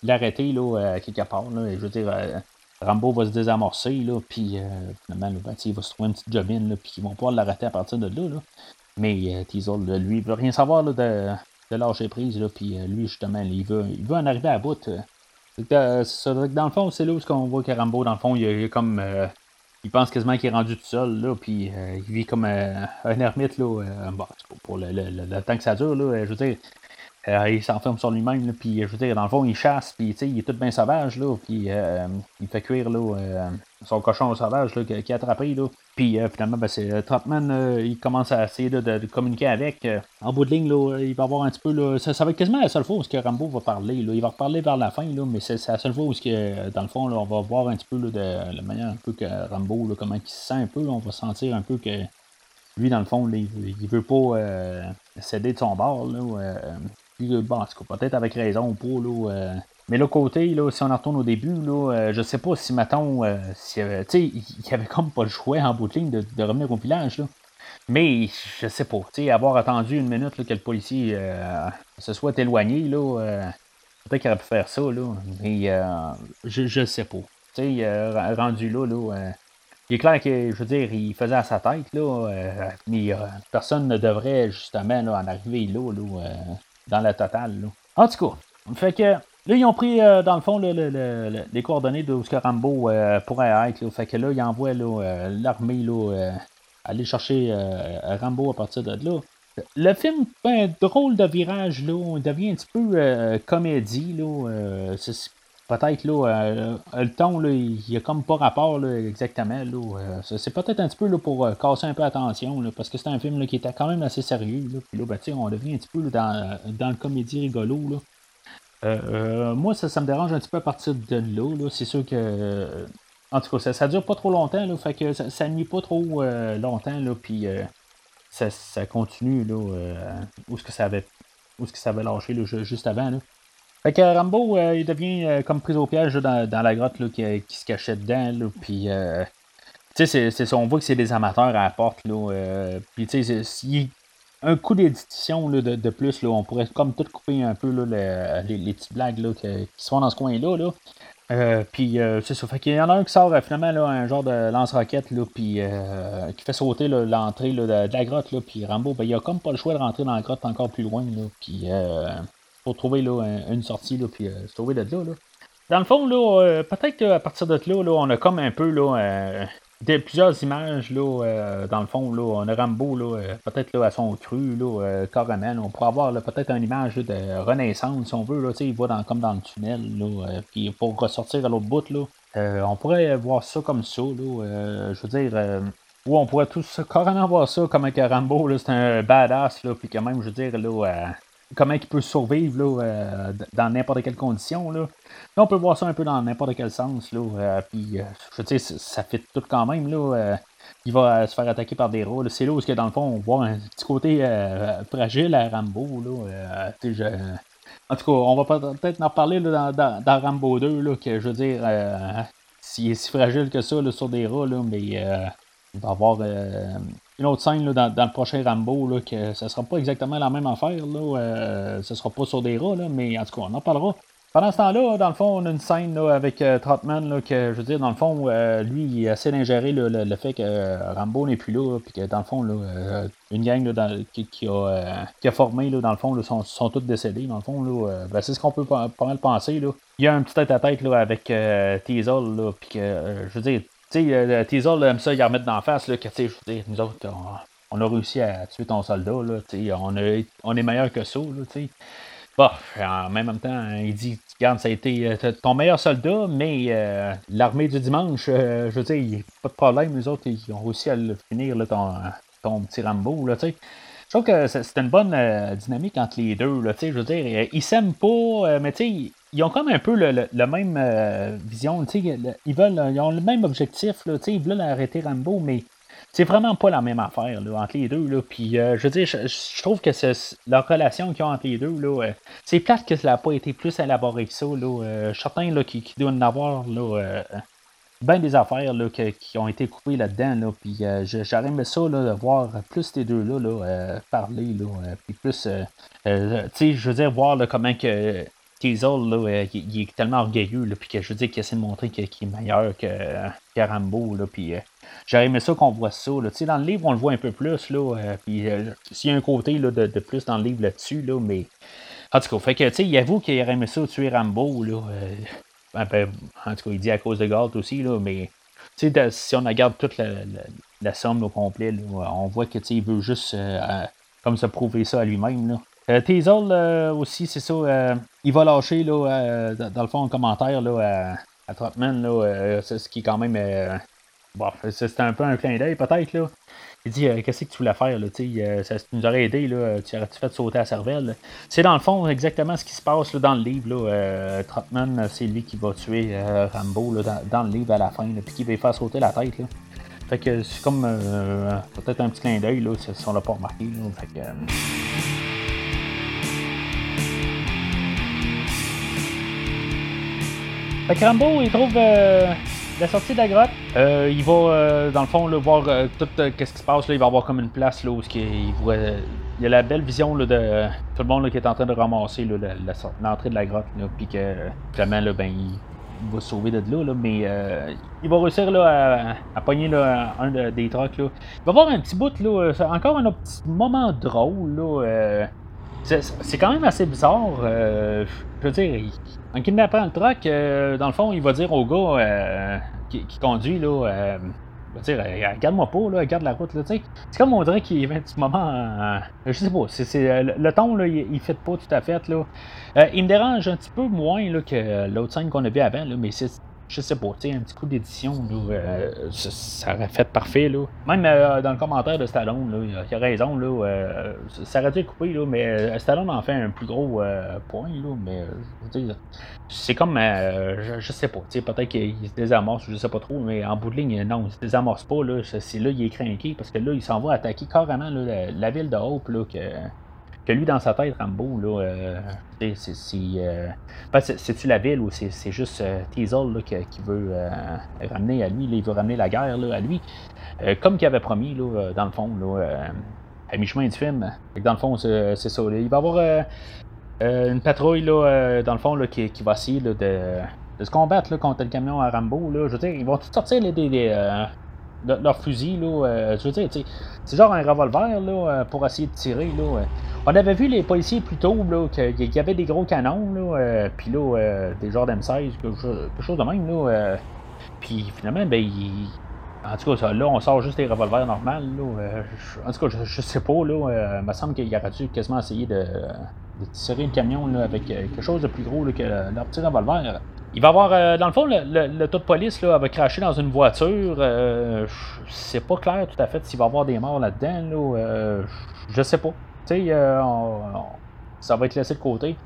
l'arrêter, là, à quelque part, là. je veux dire. Rambo va se désamorcer, là, puis finalement, ben, il va se trouver une petite jobine, là, puis ils vont pouvoir l'arrêter à partir de là. là. Mais euh, Teasel, lui, il veut rien savoir de, de, lâcher prise. Là, puis euh, lui, justement, il, veut, il veut en arriver à bout. Euh. dans le fond, c'est là où on voit que Rambo, dans le fond, il, est comme. il pense quasiment qu'il est rendu tout seul, là, puis il vit comme un ermite, là, pour le, le, temps que ça dure, là, je veux dire, euh, il s'enferme sur lui-même, puis je veux dire, dans le fond, il chasse, puis il est tout bien sauvage, là, puis euh, il fait cuire là, euh, son cochon sauvage là, qui a attrapé. Là. Puis finalement, ben, c'est Trotman, il commence à essayer de, communiquer avec. en bout de ligne, là, il va avoir un petit peu. Là, ça, va être quasiment la seule fois où que Rambo va parler. Là. Il va reparler vers la fin, là, mais c'est, la seule fois où, que, dans le fond, là, on va voir un petit peu là, de la manière un peu que Rambo, là, comment il se sent un peu. on va sentir un peu que lui, dans le fond, il, il veut pas céder de son bord. Là, bon, peut-être avec raison ou pas. Là, euh, mais l'autre côté, là, si on retourne au début, là, euh, je sais pas si, mettons, euh, si, il y avait comme pas le choix en bout de ligne de, revenir au village. Là. Mais je sais pas, avoir attendu une minute que le policier se soit éloigné, là, peut-être qu'il aurait pu faire ça, là, mais je, je sais pas. rendu là, là il est clair que, je veux dire, il faisait à sa tête, là, mais personne ne devrait justement en arriver là, là dans la totale. Là. En tout cas, fait que Là, ils ont pris, euh, dans le fond, les coordonnées de où Rambo euh, pourrait être. Fait que là, ils envoient euh, l'armée aller chercher Rambo à partir de là. le film fait un drôle de virage, là. On devient un petit peu comédie, là. peut-être, là, le ton, là, il n'y a comme pas rapport, là, exactement, là. c'est peut-être un petit peu, là, pour casser un peu attention, là, parce que c'est un film, là, qui était quand même assez sérieux, là. Puis là, ben, on devient un petit peu, dans, dans le comédie rigolo, là. Euh, moi, ça, ça, me dérange un petit peu à partir de là. C'est sûr que. en tout cas, ça, ça dure pas trop longtemps. Là, fait que ça, ça nuit pas trop euh, longtemps. Là, puis euh, ça, ça, continue là, où est-ce que ça avait. Où est-ce que ça avait lâché juste avant. Là. Fait que Rambo, il devient comme prise au piège dans, la grotte là, qui, se cachait dedans. Là, puis tu sais, on voit que c'est des amateurs à la porte. Là, puis tu sais, un coup d'édition de, de, plus, là, on pourrait comme tout couper un peu là, les, les, petites blagues là, qui sont dans ce coin-là. Là. Euh, puis euh, c'est ça. Fait qu'il y en a un qui sort euh, finalement là, un genre de lance-roquette puis qui fait sauter l'entrée de, de, la grotte. Là, puis Rambo, ben, il a comme pas le choix de rentrer dans la grotte encore plus loin. Là, puis pour trouver là, une sortie, là, puis se sauver de là. Dans le fond, là, peut-être qu'à partir de là, là, on a comme un peu là, des, plusieurs images, là, euh, dans le fond, là, on a Rambo, là, euh, peut-être là, à son cru, là, euh, carrément. on pourrait avoir peut-être une image de renaissance, si on veut. Là, il va comme dans le tunnel. Là, puis pour ressortir à l'autre bout, là, on pourrait voir ça comme ça. Là, je veux dire, ou on pourrait tous carrément voir ça comme un Rambo, là, c'est un badass, là, puis quand même, je veux dire, là, comment il peut survivre là, euh, dans n'importe quelle condition. Là. on peut voir ça un peu dans n'importe quel sens. Là, euh, puis, euh, je dire, ça fait tout quand même. Là, il va se faire attaquer par des rats. C'est là où, dans le fond, on voit un petit côté fragile à Rambo. Là, En tout cas, on va peut-être en reparler là, dans, Rambo 2, là, que je veux dire, s'il est si fragile que ça là, sur des rats, là, mais il va avoir une autre scène dans, le prochain Rambo, là, que ce sera pas exactement la même affaire. Là, euh, sera pas sur des rats, là, mais en tout cas, on en parlera. Pendant ce temps-là, dans le fond, on a une scène là, avec euh, Trotman, là, que je veux dire, dans le fond, euh, lui, il essaie d'ingérer le, fait que Rambo n'est plus là, puis que dans le fond, là, une gang là, qui, a, formé, là, dans le fond, sont, sont tous décédés, dans le fond. Là, ben, c'est ce qu'on peut pas, mal penser. Là. Il y a un petit tête-à-tête là, avec Teasel, puis que, je veux dire, tu sais, euh, Teasel aime ça, il remettre d'en face, là, que, tu sais, nous autres, on, a réussi à tuer ton soldat, là, on, on est meilleur que ça, là, tu sais. Bon, en même temps, il dit, regarde, ça a été euh, ton meilleur soldat, mais euh, l'armée du dimanche, je veux dire, pas de problème, nous autres, ils ont réussi à le finir, ton, ton petit Rambo, là. Je trouve que c'est une bonne dynamique entre les deux. Là, je veux dire, ils s'aiment pas, mais tu sais, ils ont comme un peu le, même euh, vision. Ils veulent, ils ont le même objectif. Là, ils veulent arrêter Rambo, mais c'est vraiment pas la même affaire entre les deux. Là. Puis, euh, je veux dire, je, trouve que leur relation qu'ils ont entre les deux, euh, c'est plate que ça n'a pas été plus élaboré que ça. Là. certain là, doivent en avoir là, bien des affaires là, qui ont été coupées là-dedans. Là, puis, j'aurais aimé ça là, de voir plus ces deux-là là, parler. Là, puis plus, je veux dire, voir là, comment que Teasel, là, euh, il, est tellement orgueilleux, là, puis que je veux dire qu'il essaie de montrer qu'il est meilleur que, que Rambo, là, euh, j'aurais aimé ça qu'on voit ça, là. dans le livre, on le voit un peu plus, là, euh, puis s'il y a un côté, là, de, de, plus dans le livre là-dessus, là, mais, en tout cas, fait que, tu sais, il avoue qu'il aurait aimé ça tuer Rambo, là, en tout cas, il dit à cause de Galt aussi, là, mais, si on regarde toute la, somme au complet, on voit que, il veut juste, comme se prouver ça à lui-même. Euh, Teasel euh, aussi, c'est ça. Euh, il va lâcher là, euh, dans le fond un commentaire là, à, à Trotman, là, ce qui est quand même. bon, c'est un peu un clin d'œil peut-être. là. Il dit Qu'est-ce que tu voulais faire là, Ça nous aurait aidé, là, tu aurais-tu fait sauter la cervelle C'est dans le fond exactement ce qui se passe là, dans le livre. Là, Trotman, c'est lui qui va tuer Rambo là, dans, le livre à la fin, puis qui va faire sauter la tête. Là. Fait que c'est comme peut-être un petit clin d'œil si on l'a pas remarqué. Fait que, Fait que Rambo, il trouve euh, la sortie de la grotte? Euh, il va, euh, dans le fond, le voir tout ce qui se passe. Là, il va avoir comme une place là, où il, voit, il y a la belle vision là, de tout le monde qui est en train de ramasser l'entrée de la grotte. Puis que, vraiment, là, ben, il, va se sauver de là, là mais il va réussir là, à, à pogner là, un des trucks. Là. Il va avoir un petit bout, là, encore un petit moment drôle. Là, c'est quand même assez bizarre. je veux dire, en kidnappant le truck, euh, dans le fond, il va dire au gars euh, qui, conduit, là, euh, je veux dire, regarde-moi pas, là, regarde la route, là, tu. C'est comme on dirait qu'il y avait un petit moment. je sais pas, c'est, le, ton, là, il, il fait pas tout à fait, là. il me dérange un petit peu moins, là, que l'autre scène qu'on a avant, mais c'est je sais pas, tu sais, un petit coup d'édition, euh, ça, aurait fait parfait, là. Même euh, dans le commentaire de Stallone, là, il a raison, là, euh, ça aurait dû être coupé, là, mais Stallone en fait un plus gros point, là, mais c'est comme, je, sais pas, tu sais, peut-être qu'il se désamorce, je sais pas trop, mais en bout de ligne, non, il se désamorce pas, là, c'est là il est craqué, parce que là, il s'en va attaquer carrément la, la, ville de Hope, là, que que lui, dans sa tête, Rambo, là, euh, c'est, euh, c'est-tu la ville ou c'est, juste euh, Teasel qui, veut euh, ramener à lui, il veut ramener la guerre là, à lui, comme qu'il avait promis, là, dans le fond, là, à mi-chemin du film. Dans le fond, c'est, ça. il va y avoir une patrouille, là, dans le fond, là, qui, va essayer de, de, se combattre contre le camion à Rambo. Là. Je veux dire, ils vont sortir les, des, leur fusil, là, je veux dire, c'est genre un revolver là, pour essayer de tirer. Là, on avait vu les policiers plus tôt, qu'il y avait des gros canons, là, euh, puis là, euh, des genres d'M16, quelque, chose de même, là. Euh, puis finalement, ben, en tout cas, là, on sort juste des revolvers normales, là. en tout cas, je, sais pas, là. il me semble qu'il aurait dû quasiment essayer de, tirer le camion, là, avec quelque chose de plus gros, que leur petit revolver. Il va avoir, dans le fond, le, taux de police là, va cracher dans une voiture. c'est pas clair tout à fait s'il va y avoir des morts là-dedans. Là, je sais pas. Tu sais, euh, ça va être laissé de côté.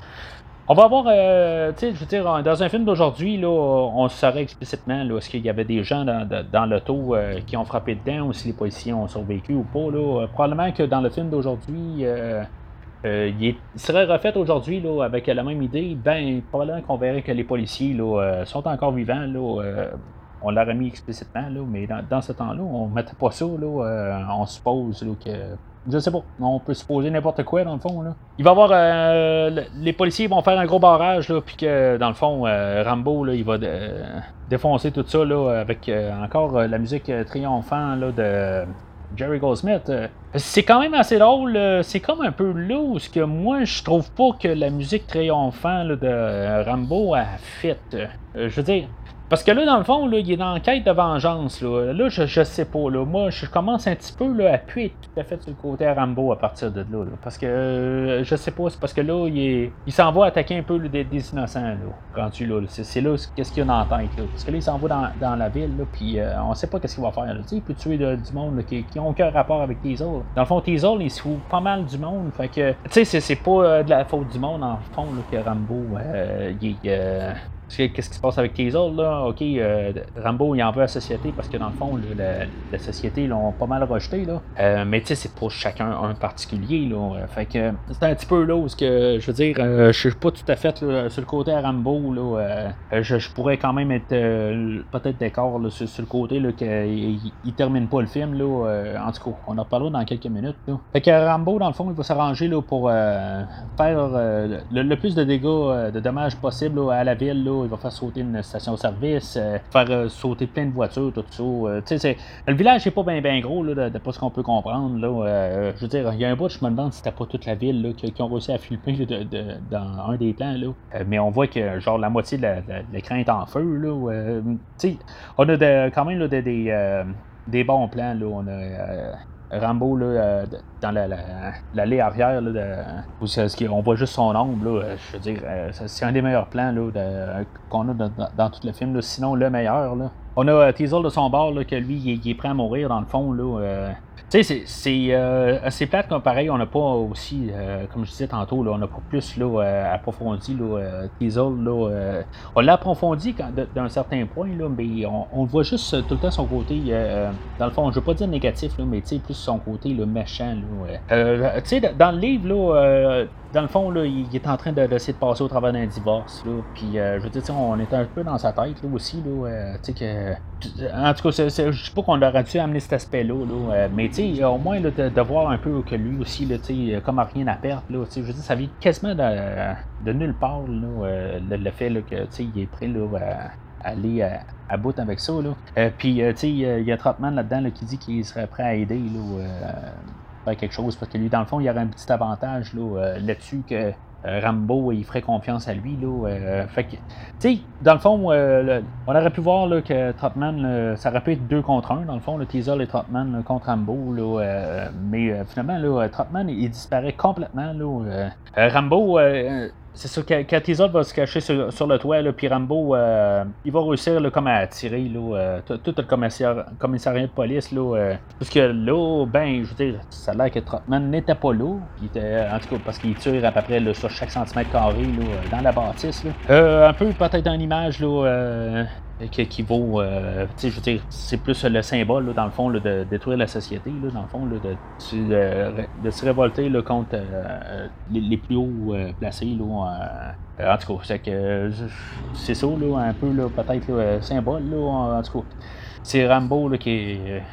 On va avoir, euh, tu sais, je veux dire, dans un film d'aujourd'hui, là, on saurait explicitement là, est-ce qu'il y avait des gens dans, dans l'auto euh, qui ont frappé dedans ou si les policiers ont survécu ou pas. Là. Probablement que dans le film d'aujourd'hui, il, serait refait aujourd'hui avec la même idée. Ben, probablement qu'on verrait que les policiers là, sont encore vivants. Là, on l'aurait mis explicitement, là, mais dans, ce temps-là, on ne mettait pas ça. On suppose que je sais pas. On peut supposer n'importe quoi, dans le fond. Il va avoir. Euh, les policiers vont faire un gros barrage, puis que, dans le fond, euh, Rambo, il va défoncer tout ça, avec euh, encore la musique triomphante de. Jerry Goldsmith, c'est quand même assez drôle. C'est comme un peu loose que moi, je trouve pas que la musique triomphante de Rambo a fit. je veux dire, parce que là, dans le fond, là, il est dans quête de vengeance. Là, là je, je sais pas. Là. Moi, je commence un petit peu là, à puer tout à fait sur le côté à Rambo à partir de là. parce que euh, je sais pas, c'est parce que là, il, s'en va attaquer un peu des, innocents. Là, tu là. C'est, là qu'est-ce qu'il y a dans tête. Là? Parce que là, il s'en va dans, dans, la ville, là, puis euh, on sait pas qu'est-ce qu'il va faire. Là. Il peut tuer du monde qui, ont aucun rapport avec Teasel. Dans le fond, Teasel, il se fout pas mal du monde. Fait que, tu sais, c'est, c'est pas euh, de la faute du monde, en fond, là, que Rambo, il Qu'est-ce qui se passe avec Teasel, là? OK, euh, Rambo, il en veut à la société parce que dans le fond, la, société l'ont pas mal rejeté, là. Euh, mais tu sais, c'est pour chacun un particulier, là. Fait que c'est un petit peu là où, que, je veux dire, euh, je suis pas tout à fait sur le côté à Rambo, là. Je, pourrais quand même être peut-être d'accord sur, le côté, là, qu'il il termine pas le film, là. en tout cas, on en reparlera dans quelques minutes, là. Fait que Rambo, dans le fond, il va s'arranger, là, pour faire le, plus de dégâts, de dommages possible, à la ville, là il va faire sauter une station-service, euh, faire euh, sauter plein de voitures, tout ça. Euh, le village n'est pas bien gros, de, pas ce qu'on peut comprendre. Je veux dire, il y a un bout, je me demande si c'était pas toute la ville là, qui, ont réussi à filmer dans un des plans. Mais on voit que genre la moitié de l'écran est en feu. On a quand même des, bons plans. On a Rambo là, euh, dans l'allée arrière, là, où on voit juste son ombre, là, euh, je veux dire, euh, c'est un des meilleurs plans qu'on a dans, tout le film, sinon le meilleur. Là. On a Teasel de son bord, là, que lui, il, est prêt à mourir dans le fond. Là, tu sais, c'est euh, assez plate comme pareil, on n'a pas aussi, euh, comme je disais tantôt, là, on n'a pas plus là, euh, approfondi là, euh, là, on l'a approfondi d'un certain point, là, mais on, voit juste tout le temps son côté, dans le fond, je veux pas dire négatif, là, mais plus son côté là, méchant. Là, tu sais, dans le livre, là, dans le fond, là, il est en train d'essayer de, passer au travers d'un divorce. Là, puis, je veux dire, on est un peu dans sa tête là, aussi. Là, sais que en tout cas, je sais pas qu'on aurait dû amener cet aspect-là, là, mais au moins de, de, voir un peu que lui aussi, là, comme rien à perdre, là, je veux dire, ça vient quasiment de, nulle part, là, le, fait là, que il est prêt là, à aller à, bout avec ça. Là. Euh, puis, il y a Trotman là-dedans qui dit qu'il serait prêt à aider là, quelque chose, parce que lui, dans le fond, il y aurait un petit avantage là, là-dessus que euh, Rambo, il ferait confiance à lui. Là, euh, fait que, tu sais, dans le fond, euh, on aurait pu voir là, que Trotman, ça aurait pu être deux contre un, dans le fond, le Teasel et Trotman contre Rambo. Là, mais finalement, là, Trotman, il, disparaît complètement. Là, Rambo, c'est ça, quand Teasel va se cacher sur, le toit, là, puis Rambo, il va réussir comme à tirer là, tout, le commissariat, de police. Là, parce que là, ben, je veux dire, ça a l'air que Trotman n'était pas là. Était, en tout cas, parce qu'il tire à peu près sur chaque centimètre carré là, dans la bâtisse. Là. un peu peut-être une image là, qui, vaut, euh, je veux dire, c'est plus le symbole, dans le fond, de détruire la société, dans le fond, de, de, se révolter contre euh, les, plus hauts euh, placés. En tout cas, c'est que c'est ça, un peu, peut-être, le symbole, en, tout cas. C'est Rambo qui est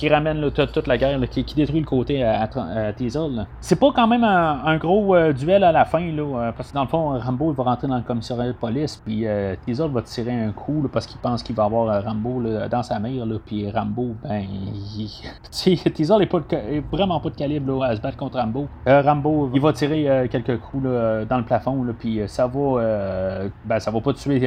qui ramène toute, la guerre, qui, détruit le côté à, à, C'est pas quand même un, gros euh, duel à la fin, là, euh, parce que dans le fond, Rambo va rentrer dans le commissariat de police, puis euh, va tirer un coup parce qu'il pense qu'il va avoir euh, Rambo dans sa mire, puis Rambo, ben, Teasel n'est <laughs> pas vraiment pas de calibre à se battre contre Rambo. Rambo, il va tirer quelques coups dans le plafond, puis ça va, ben, ça va pas tuer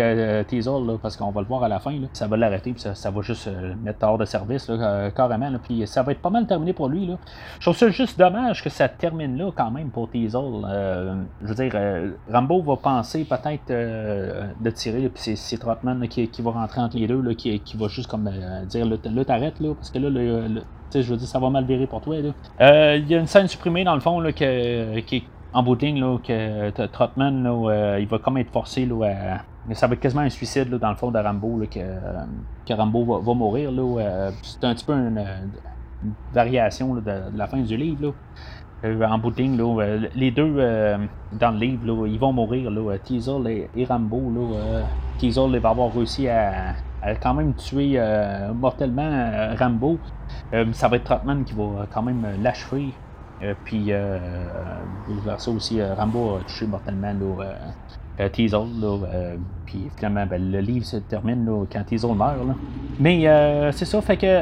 Teasel, parce qu'on va le voir à la fin, ça va l'arrêter, puis ça, va juste mettre hors de service, carrément puis ça va être pas mal terminé pour lui. Là. Je trouve ça juste dommage que ça termine là quand même pour Teasel. Euh, je veux dire, euh, Rambo va penser peut-être euh, de tirer, puis c'est Trotman qui, va rentrer entre les deux, là, qui, va juste comme dire là, t'arrêtes, là, parce que là, je veux dire, ça va mal virer pour toi. Il y a une scène supprimée dans le fond là, qui est en bout de ligne, là, que Trotman, là, il va comme être forcé là, à, ça va être quasiment un suicide là, dans le fond de Rambo, là, que, que Rambo va, mourir. Là, c'est un petit peu une, variation de, la fin du livre. Euh, en bout de ligne, les deux euh, dans le livre, ils vont mourir. Teasel et, Rambo. Là, Teasel va avoir réussi à, quand même tuer mortellement Rambo. ça va être Trotman qui va quand même l'achever. Euh, puis, euh, ça aussi, euh, Rambo a touché mortellement là, Teasel. puis finalement, ben, le livre se termine quand Teasel meurt. Mais c'est ça, fait que.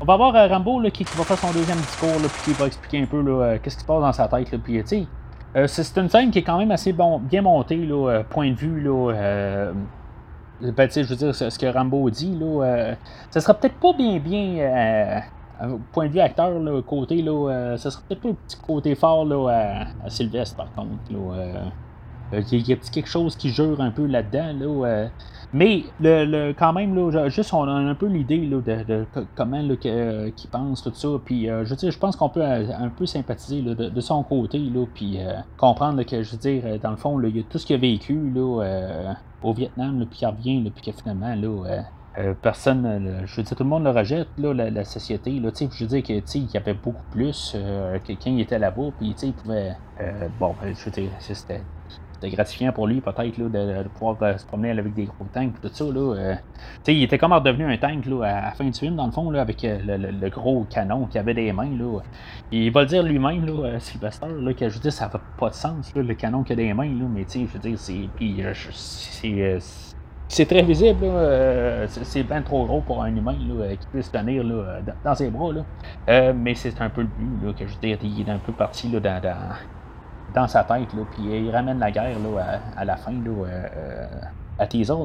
On va avoir Rambo là, qui, va faire son deuxième discours, puis qui va expliquer un peu qu'est-ce qui se passe dans sa tête. Là, puis, c'est une scène qui est quand même assez bien montée, point de vue. Ben, je veux dire, ce que Rambo dit, là, ça sera peut-être pas bien point de vue acteur, côté, là, euh, ça peut-être pas petit côté fort à, Sylvestre, par contre. Euh, euh, il y a quelque chose qui jure un peu là-dedans. Là, mais le, quand même, là, juste on a un peu l'idée de, de, comment là, qu'il pense, tout ça. Puis je veux dire, je pense qu'on peut un peu sympathiser de, son côté, là, puis comprendre que, je veux dire, dans le fond, il y a tout ce qu'il a vécu là, au Vietnam, puis qu'il revient, puis que finalement, là, euh, personne, euh, je veux dire, tout le monde le rejette, là, la, société. Là, je veux dire qu'il y avait beaucoup plus. Euh, quelqu'un était là-bas, puis il pouvait. bon, ben, je veux dire, c'était gratifiant pour lui, peut-être, de, de, pouvoir se promener avec des gros tanks, tout ça. Là, il était comme redevenu un tank là, à la fin du film, dans le fond, là, avec le, gros canon qui avait des mains. Là. il va le dire lui-même, là, Sylvester, là, que je dire, ça n'a pas de sens, le canon qui a des mains, là, mais je veux dire, c'est. C'est très visible. Euh, c'est bien trop gros pour un humain là, qui puisse tenir là, dans ses bras. Là. Euh, mais c'est un peu le but que je veux dire, il est un peu parti dans, dans, dans sa tête. Là, puis il ramène la guerre là, à, la fin. Là, euh, à Teasel.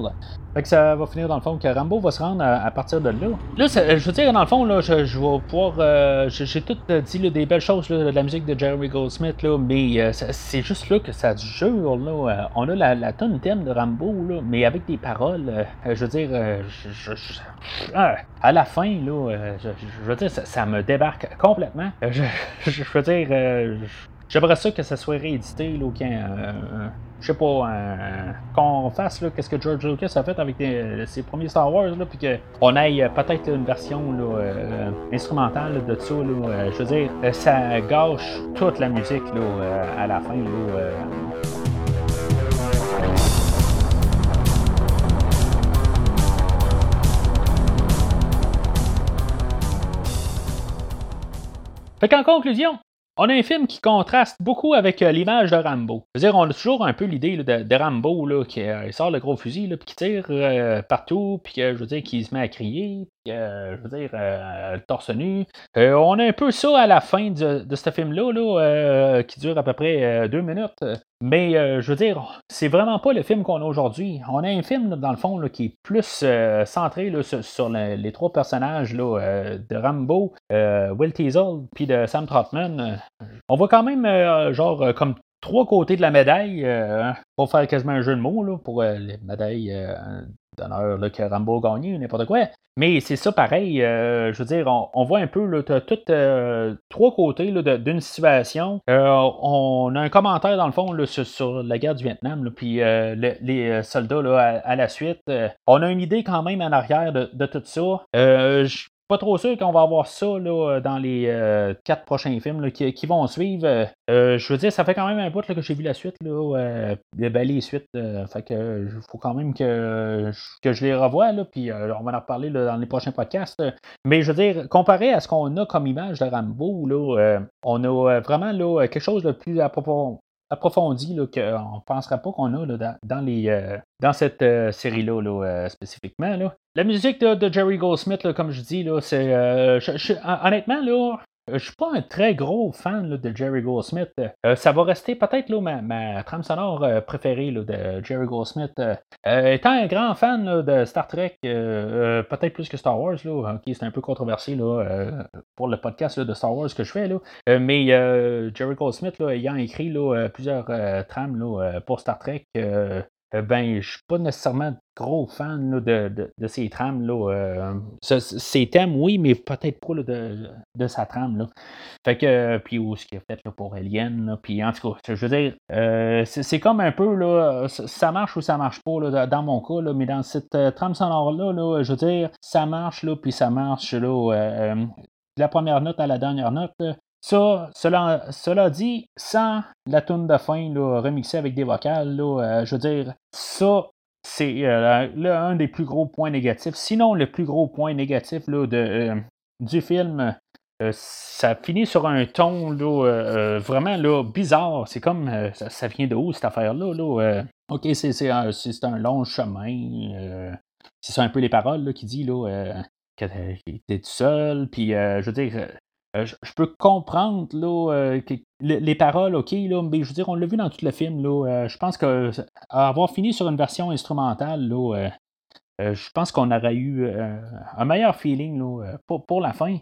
Fait que ça va finir dans le fond que Rambo va se rendre à, partir de là. Là, je veux dire, dans le fond, là, je, vais pouvoir. Euh, j'ai tout dit des belles choses de la musique de Jeremy Goldsmith, là, mais euh, c'est juste là que ça jure. Là, euh, on a la, la tonne thème de Rambo, là, mais avec des paroles. je veux dire, à la fin, là, je, veux dire, ça, me débarque complètement. Je, veux dire. J'aimerais ça que ça soit réédité, là, ou je sais pas, qu'on fasse qu'est-ce que George Lucas a fait avec ses premiers Star Wars, là, puis qu'on aille euh, peut-être une version là, euh, instrumentale de ça. Là, euh, je veux dire, ça gâche toute la musique là, à la fin. Là, Fait qu'en conclusion, on a un film qui contraste beaucoup avec euh, l'image de Rambo. C'est-à-dire, on a toujours un peu l'idée de, Rambo là, qui euh, sort le gros fusil, puis qui tire euh, partout, puis je veux dire, qui se met à crier. Je veux dire, torse nu. on a un peu ça à la fin de, ce film-là, là, qui dure à peu près deux minutes. Mais je veux dire, c'est vraiment pas le film qu'on a aujourd'hui. On a un film, dans le fond, qui est plus centré sur, les, trois personnages de Rambo, Will Teasel, puis de Sam Trotman. On voit quand même, genre, comme trois côtés de la médaille, hein, pour faire quasiment un jeu de mots, pour les médailles d'honneur que Rambo a gagné, n'importe quoi. Mais c'est ça pareil, euh, je veux dire, on, voit un peu là, tout euh, trois côtés d'une situation. Euh, on a un commentaire dans le fond sur, la guerre du Vietnam, puis les soldats à, la suite. on a une idée quand même en arrière de, de tout ça pas trop sûr qu'on va avoir ça là, dans les euh, quatre prochains films qui, vont suivre. Euh, je veux dire, ça fait quand même un bout que j'ai vu la suite, euh, les suites. fait que faut quand même que, je les revoie, puis on va en reparler dans les prochains podcasts. Mais je veux dire, comparé à ce qu'on a comme image de Rambo, on a vraiment quelque chose de plus approfondi qu'on ne pensera pas qu'on a dans, les, dans cette série-là spécifiquement. Là. La musique de, Jerry Goldsmith, comme je dis, là, c'est. Euh, honnêtement, là, je suis pas un très gros fan de Jerry Goldsmith. Euh, ça va rester peut-être ma, trame sonore euh, préférée de Jerry Goldsmith. étant un grand fan de Star Trek, peut-être plus que Star Wars, là, c'est un peu controversé pour le podcast de Star Wars que je fais. Mais Jerry Goldsmith, ayant écrit plusieurs trames pour Star Trek, euh, ben, je suis pas nécessairement gros fan de, ces trames. Là, euh, ces thèmes, oui, mais peut-être pas de, sa trame. Là. Fait que, puis où ce qu'il a fait pour Alien. puis en tout cas, je veux dire, euh, c'est comme un peu, là, ça marche ou ça marche pas dans mon cas, mais dans cette trame sonore-là, je veux dire, ça marche, là, puis ça marche là, de la première note à la dernière note. Ça, cela, dit, sans la tune de fin là, remixée avec des vocales, là, euh, je veux dire, ça, c'est euh, un des plus gros points négatifs. Sinon, le plus gros point négatif là, de, euh, du film, ça finit sur un ton vraiment là, bizarre. C'est comme ça, vient de où cette affaire-là? Là, ok, c'est un, un, long chemin. c'est ça un peu les paroles qui dit là, que t'es tout seul. Puis je veux dire, euh, je, peux comprendre là, euh, les, paroles, ok, là, mais je veux dire, on l'a vu dans tout le film. Là, euh, je pense que avoir fini sur une version instrumentale, là, je pense qu'on aurait eu un meilleur feeling là, pour, la fin.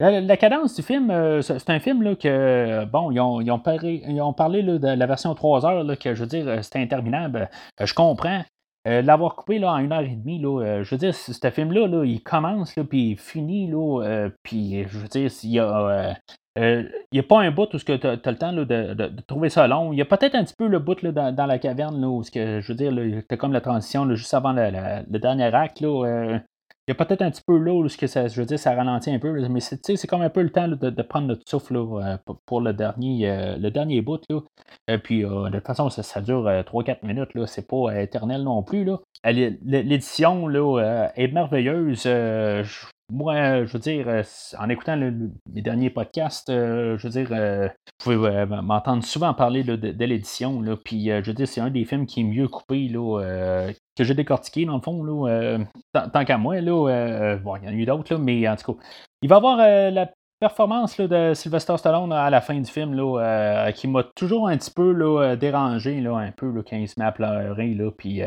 La, cadence du film, c'est un film là, que, bon, ils ont, parlé, ils ont parlé de la version 3 heures, là, que je veux dire, c'était interminable. je comprends. Euh, l'avoir coupé là, en une heure et demie, là, euh, je veux dire, ce film-là, là, il commence, là, puis il finit, là, euh, puis je veux dire, s'il y a. il n'y a pas un bout où tu as, le temps de, trouver ça long. Il y a peut-être un petit peu le bout là, dans, la caverne, là, où que, je veux dire, tu comme la transition juste avant le dernier acte. Là, il y a peut-être un petit peu là où que ça, je veux dire, ça ralentit un peu, mais c'est, comme un peu le temps de, prendre notre souffle euh, pour le dernier, euh, le dernier bout. Là. Et euh, puis de toute façon, ça, dure 3-4 minutes, là, c'est pas éternel non plus. Là. L'édition là, est merveilleuse moi, je veux dire, euh, en écoutant mes derniers podcasts, euh, je veux dire, euh, vous pouvez m'entendre souvent parler de, l'édition, puis je veux dire, c'est un des films qui est mieux coupé, que j'ai décortiqué, dans le fond, là, tant, qu'à moi, bon, il y en a eu d'autres, mais en tout cas, il va y avoir la performance de Sylvester Stallone à la fin du film là, qui m'a toujours un petit peu dérangé un peu quand il se met à pleurer puis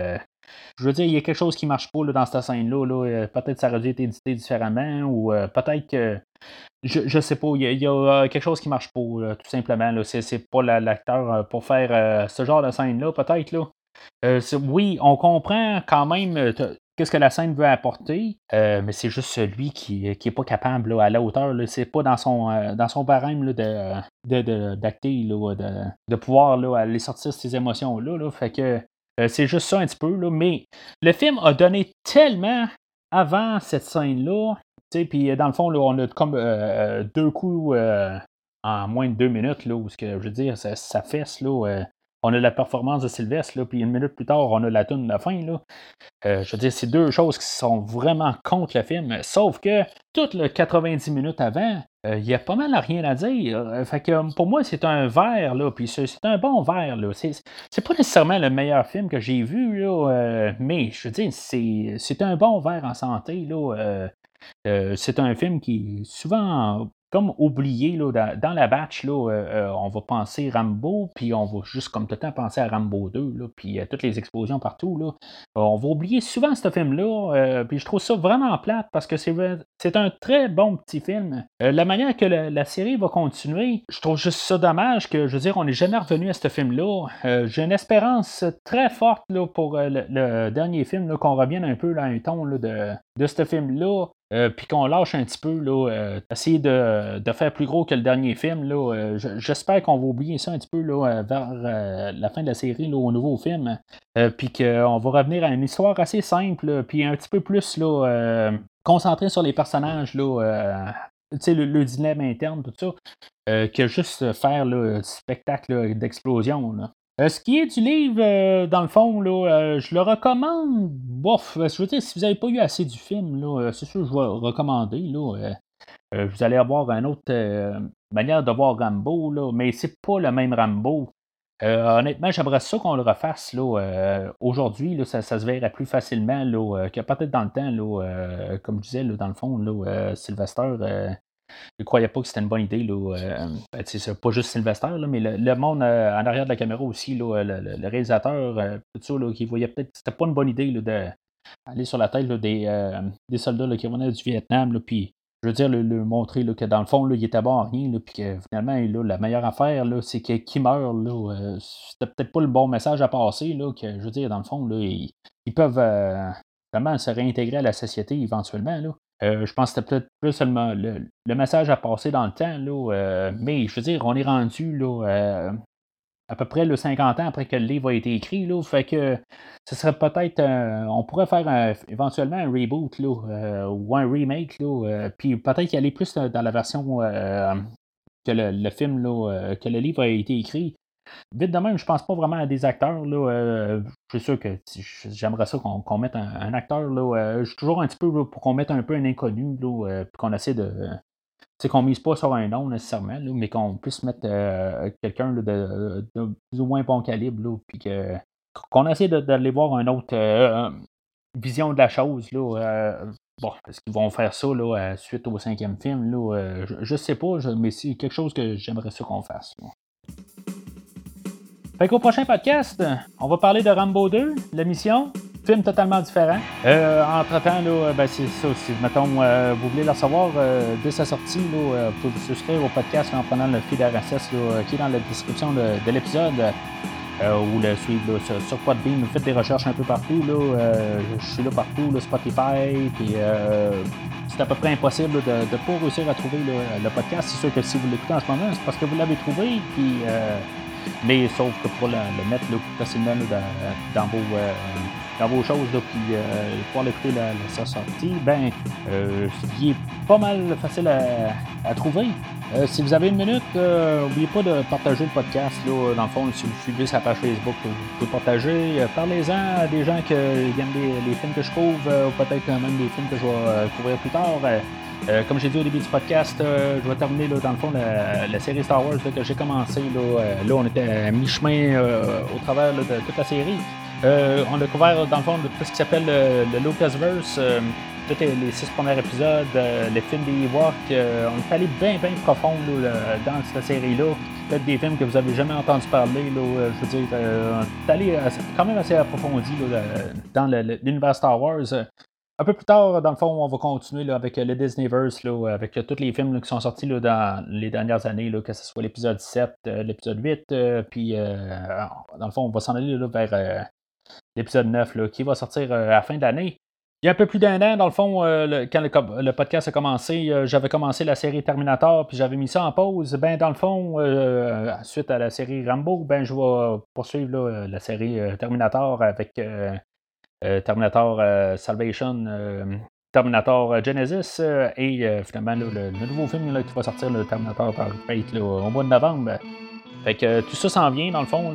je veux dire, il y a quelque chose qui marche pas dans cette scène-là. Euh, peut-être ça aurait dû être édité différemment ou euh, peut-être que. Je, je sais pas, il y, a, euh, quelque chose qui marche pas, tout simplement. Là. C'est, pas l'acteur pour faire ce genre de scène-là, peut-être. Là. oui, on comprend quand même qu'est-ce que la scène veut apporter, mais c'est juste celui qui n'est pas capable à la hauteur. C'est pas dans son, dans son barème de, de, d'acter, de, de, pouvoir là, aller sortir ces émotions-là. Là. Fait que euh, c'est juste ça un petit peu. Mais le film a donné tellement avant cette scène-là. Puis euh, dans le fond, là, on a comme euh, deux coups en moins de deux minutes, là, je veux dire, ça, ça fesse, là. On a la performance de Sylvestre, là, puis une minute plus tard, on a la tune de la fin. Là. je veux dire, c'est deux choses qui sont vraiment contre le film. Sauf que toutes les 90 minutes avant, il y a pas mal à rien à dire. Fait que pour moi, c'est un verre, là, puis c'est un bon verre, là. C'est pas nécessairement le meilleur film que j'ai vu, là, mais je veux dire, c'est un bon verre en santé, là. c'est un film qui est souvent comme oublié là, dans, la batch, là, euh, euh, on va penser Rambo, puis on va juste comme tout le temps penser à Rambo 2, là, puis à toutes les explosions partout. Là. on va oublier souvent ce film-là, euh, puis je trouve ça vraiment plate parce que c'est, un très bon petit film. la manière que la, série va continuer, je trouve juste ça dommage que, je veux dire, on n'est jamais revenu à ce film-là. j'ai une espérance très forte là, pour le, dernier film, qu'on revienne un peu à un ton de, de ce film-là. Euh, puis qu'on lâche un petit peu, là, euh, essayer de, faire plus gros que le dernier film. Là, euh, j'espère qu'on va oublier ça un petit peu là, vers la fin de la série, au nouveau film. puis qu'on va revenir à une histoire assez simple, puis un petit peu plus là, concentré sur les personnages, là, le, le dilemme interne, tout ça, que juste faire le spectacle d'explosion. Euh, ce qui est du livre, euh, dans le fond, là, euh, je le recommande. Bof, je veux dire, si vous n'avez pas eu assez du film, là, c'est sûr que je vais recommander. Là, vous allez avoir une autre manière de voir Rambo, là, mais c'est pas le même Rambo. honnêtement, j'aimerais ça qu'on le refasse là, aujourd'hui. Là, ça, se verrait plus facilement là, que peut-être dans le temps. Là, comme je disais, là, dans le fond, là, Sylvester ne croyais pas que c'était une bonne idée. Là, euh, ben, c'est pas juste Sylvester, là, mais le, monde euh, en arrière de la caméra aussi, là, le, réalisateur, euh, tout ça, qui voyait peut-être que c'était pas une bonne idée d'aller sur la tête des, des, soldats qui venaient du Vietnam. Puis, je veux dire, le, montrer que dans le fond, là, il était bon à rien, puis que finalement, la meilleure affaire, c'est qui meurt. Là, c'était peut-être pas le bon message à passer. Que, je veux dire, dans le fond, ils, peuvent vraiment se réintégrer à la société éventuellement. Euh, je pense que c'était peut-être plus seulement le, message à passer dans le temps, là, euh, mais je veux dire, on est rendu là, euh, à peu près le 50 ans après que le livre a été écrit. Là, fait que ce serait peut-être. on pourrait faire éventuellement un reboot là, ou un remake, puis peut-être y aller plus dans la version que le, film, là, que le livre a été écrit. Vite de même, je pense pas vraiment à des acteurs. Là, euh, je suis sûr que j'aimerais ça qu'on mette un, acteur. Là, euh, je suis toujours un petit peu pour qu'on mette un peu un inconnu, là, euh, puis qu'on essaie de. Sais, qu'on mise pas sur un nom nécessairement, mais qu'on puisse mettre quelqu'un de, plus ou moins bon calibre, puis qu'on essaie d'aller voir une autre vision de la chose. Là, bon, est-ce qu'ils vont faire ça là, suite au cinquième film? Là, je, ne sais pas, mais c'est quelque chose que j'aimerais ça qu'on fasse. Fait qu'au prochain podcast, on va parler de Rambo 2, la mission. Film totalement différent. Euh, entre-temps, ben c'est ça. Si, mettons, euh, vous voulez le savoir, euh, dès sa sortie, là, vous pouvez vous souscrire au podcast en prenant le feed RSS qui est dans la description de, l'épisode. ou le suivre sur, sur. Vous faites des recherches un peu partout. Là, je suis là partout, Spotify. C'est à peu près impossible de ne pas réussir à trouver le podcast. C'est sûr que si vous l'écoutez en ce moment, c'est parce que vous l'avez trouvé. Puis mais sauf que pour le, mettre là, facilement dans, vos, euh, dans vos choses, là, puis euh, pouvoir l'écouter la, sa sortie, ben, euh, il est pas mal facile à, trouver. Euh, si vous avez une minute, n'oubliez pas de partager le podcast. Là, dans le fond, si vous suivez sa page Facebook, vous pouvez partager. Parlez-en à des gens qui aiment les, films que je couvre, ou peut-être même des films que je vais couvrir plus tard. Euh, comme j'ai dit au début du podcast, euh, je vais terminer dans le fond la, série Star Wars que j'ai commencé. Euh, là, on était à mi-chemin au travers de toute la série. on a couvert dans le fond tout ce qui s'appelle le, Lucasverse, tous les, six premiers épisodes, les films des Ewoks. on est allé bien bien profond dans cette série-là. Peut-être des films que vous avez jamais entendu parler. je veux dire, on est allé quand même assez approfondi dans l'univers Star Wars. Un peu plus tard, dans le fond, on va continuer avec le Disneyverse, avec tous les films qui sont sortis dans les dernières années, que ce soit l'épisode 7, euh, l'épisode 8, euh, puis euh, dans le fond, on va s'en aller vers l'épisode 9 qui va sortir à la fin de l'année. Il y a un peu plus d'un an, dans le fond, quand le, podcast a commencé, j'avais commencé la série Terminator, puis j'avais mis ça en pause. Ben, dans le fond, suite à la série Rambo, ben, je vais poursuivre la série Terminator avec euh, Terminator euh, Salvation, euh, Terminator Genesis et finalement le, nouveau film qui va sortir, le Terminator Fate au mois de novembre. Fait que tout ça s'en vient, dans le fond,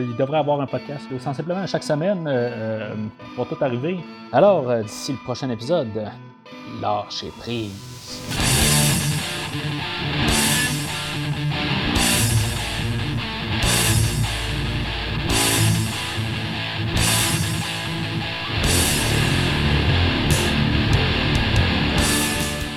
il devrait avoir un podcast sensiblement chaque semaine pour tout arriver. Alors, d'ici le prochain épisode, lâchez prise.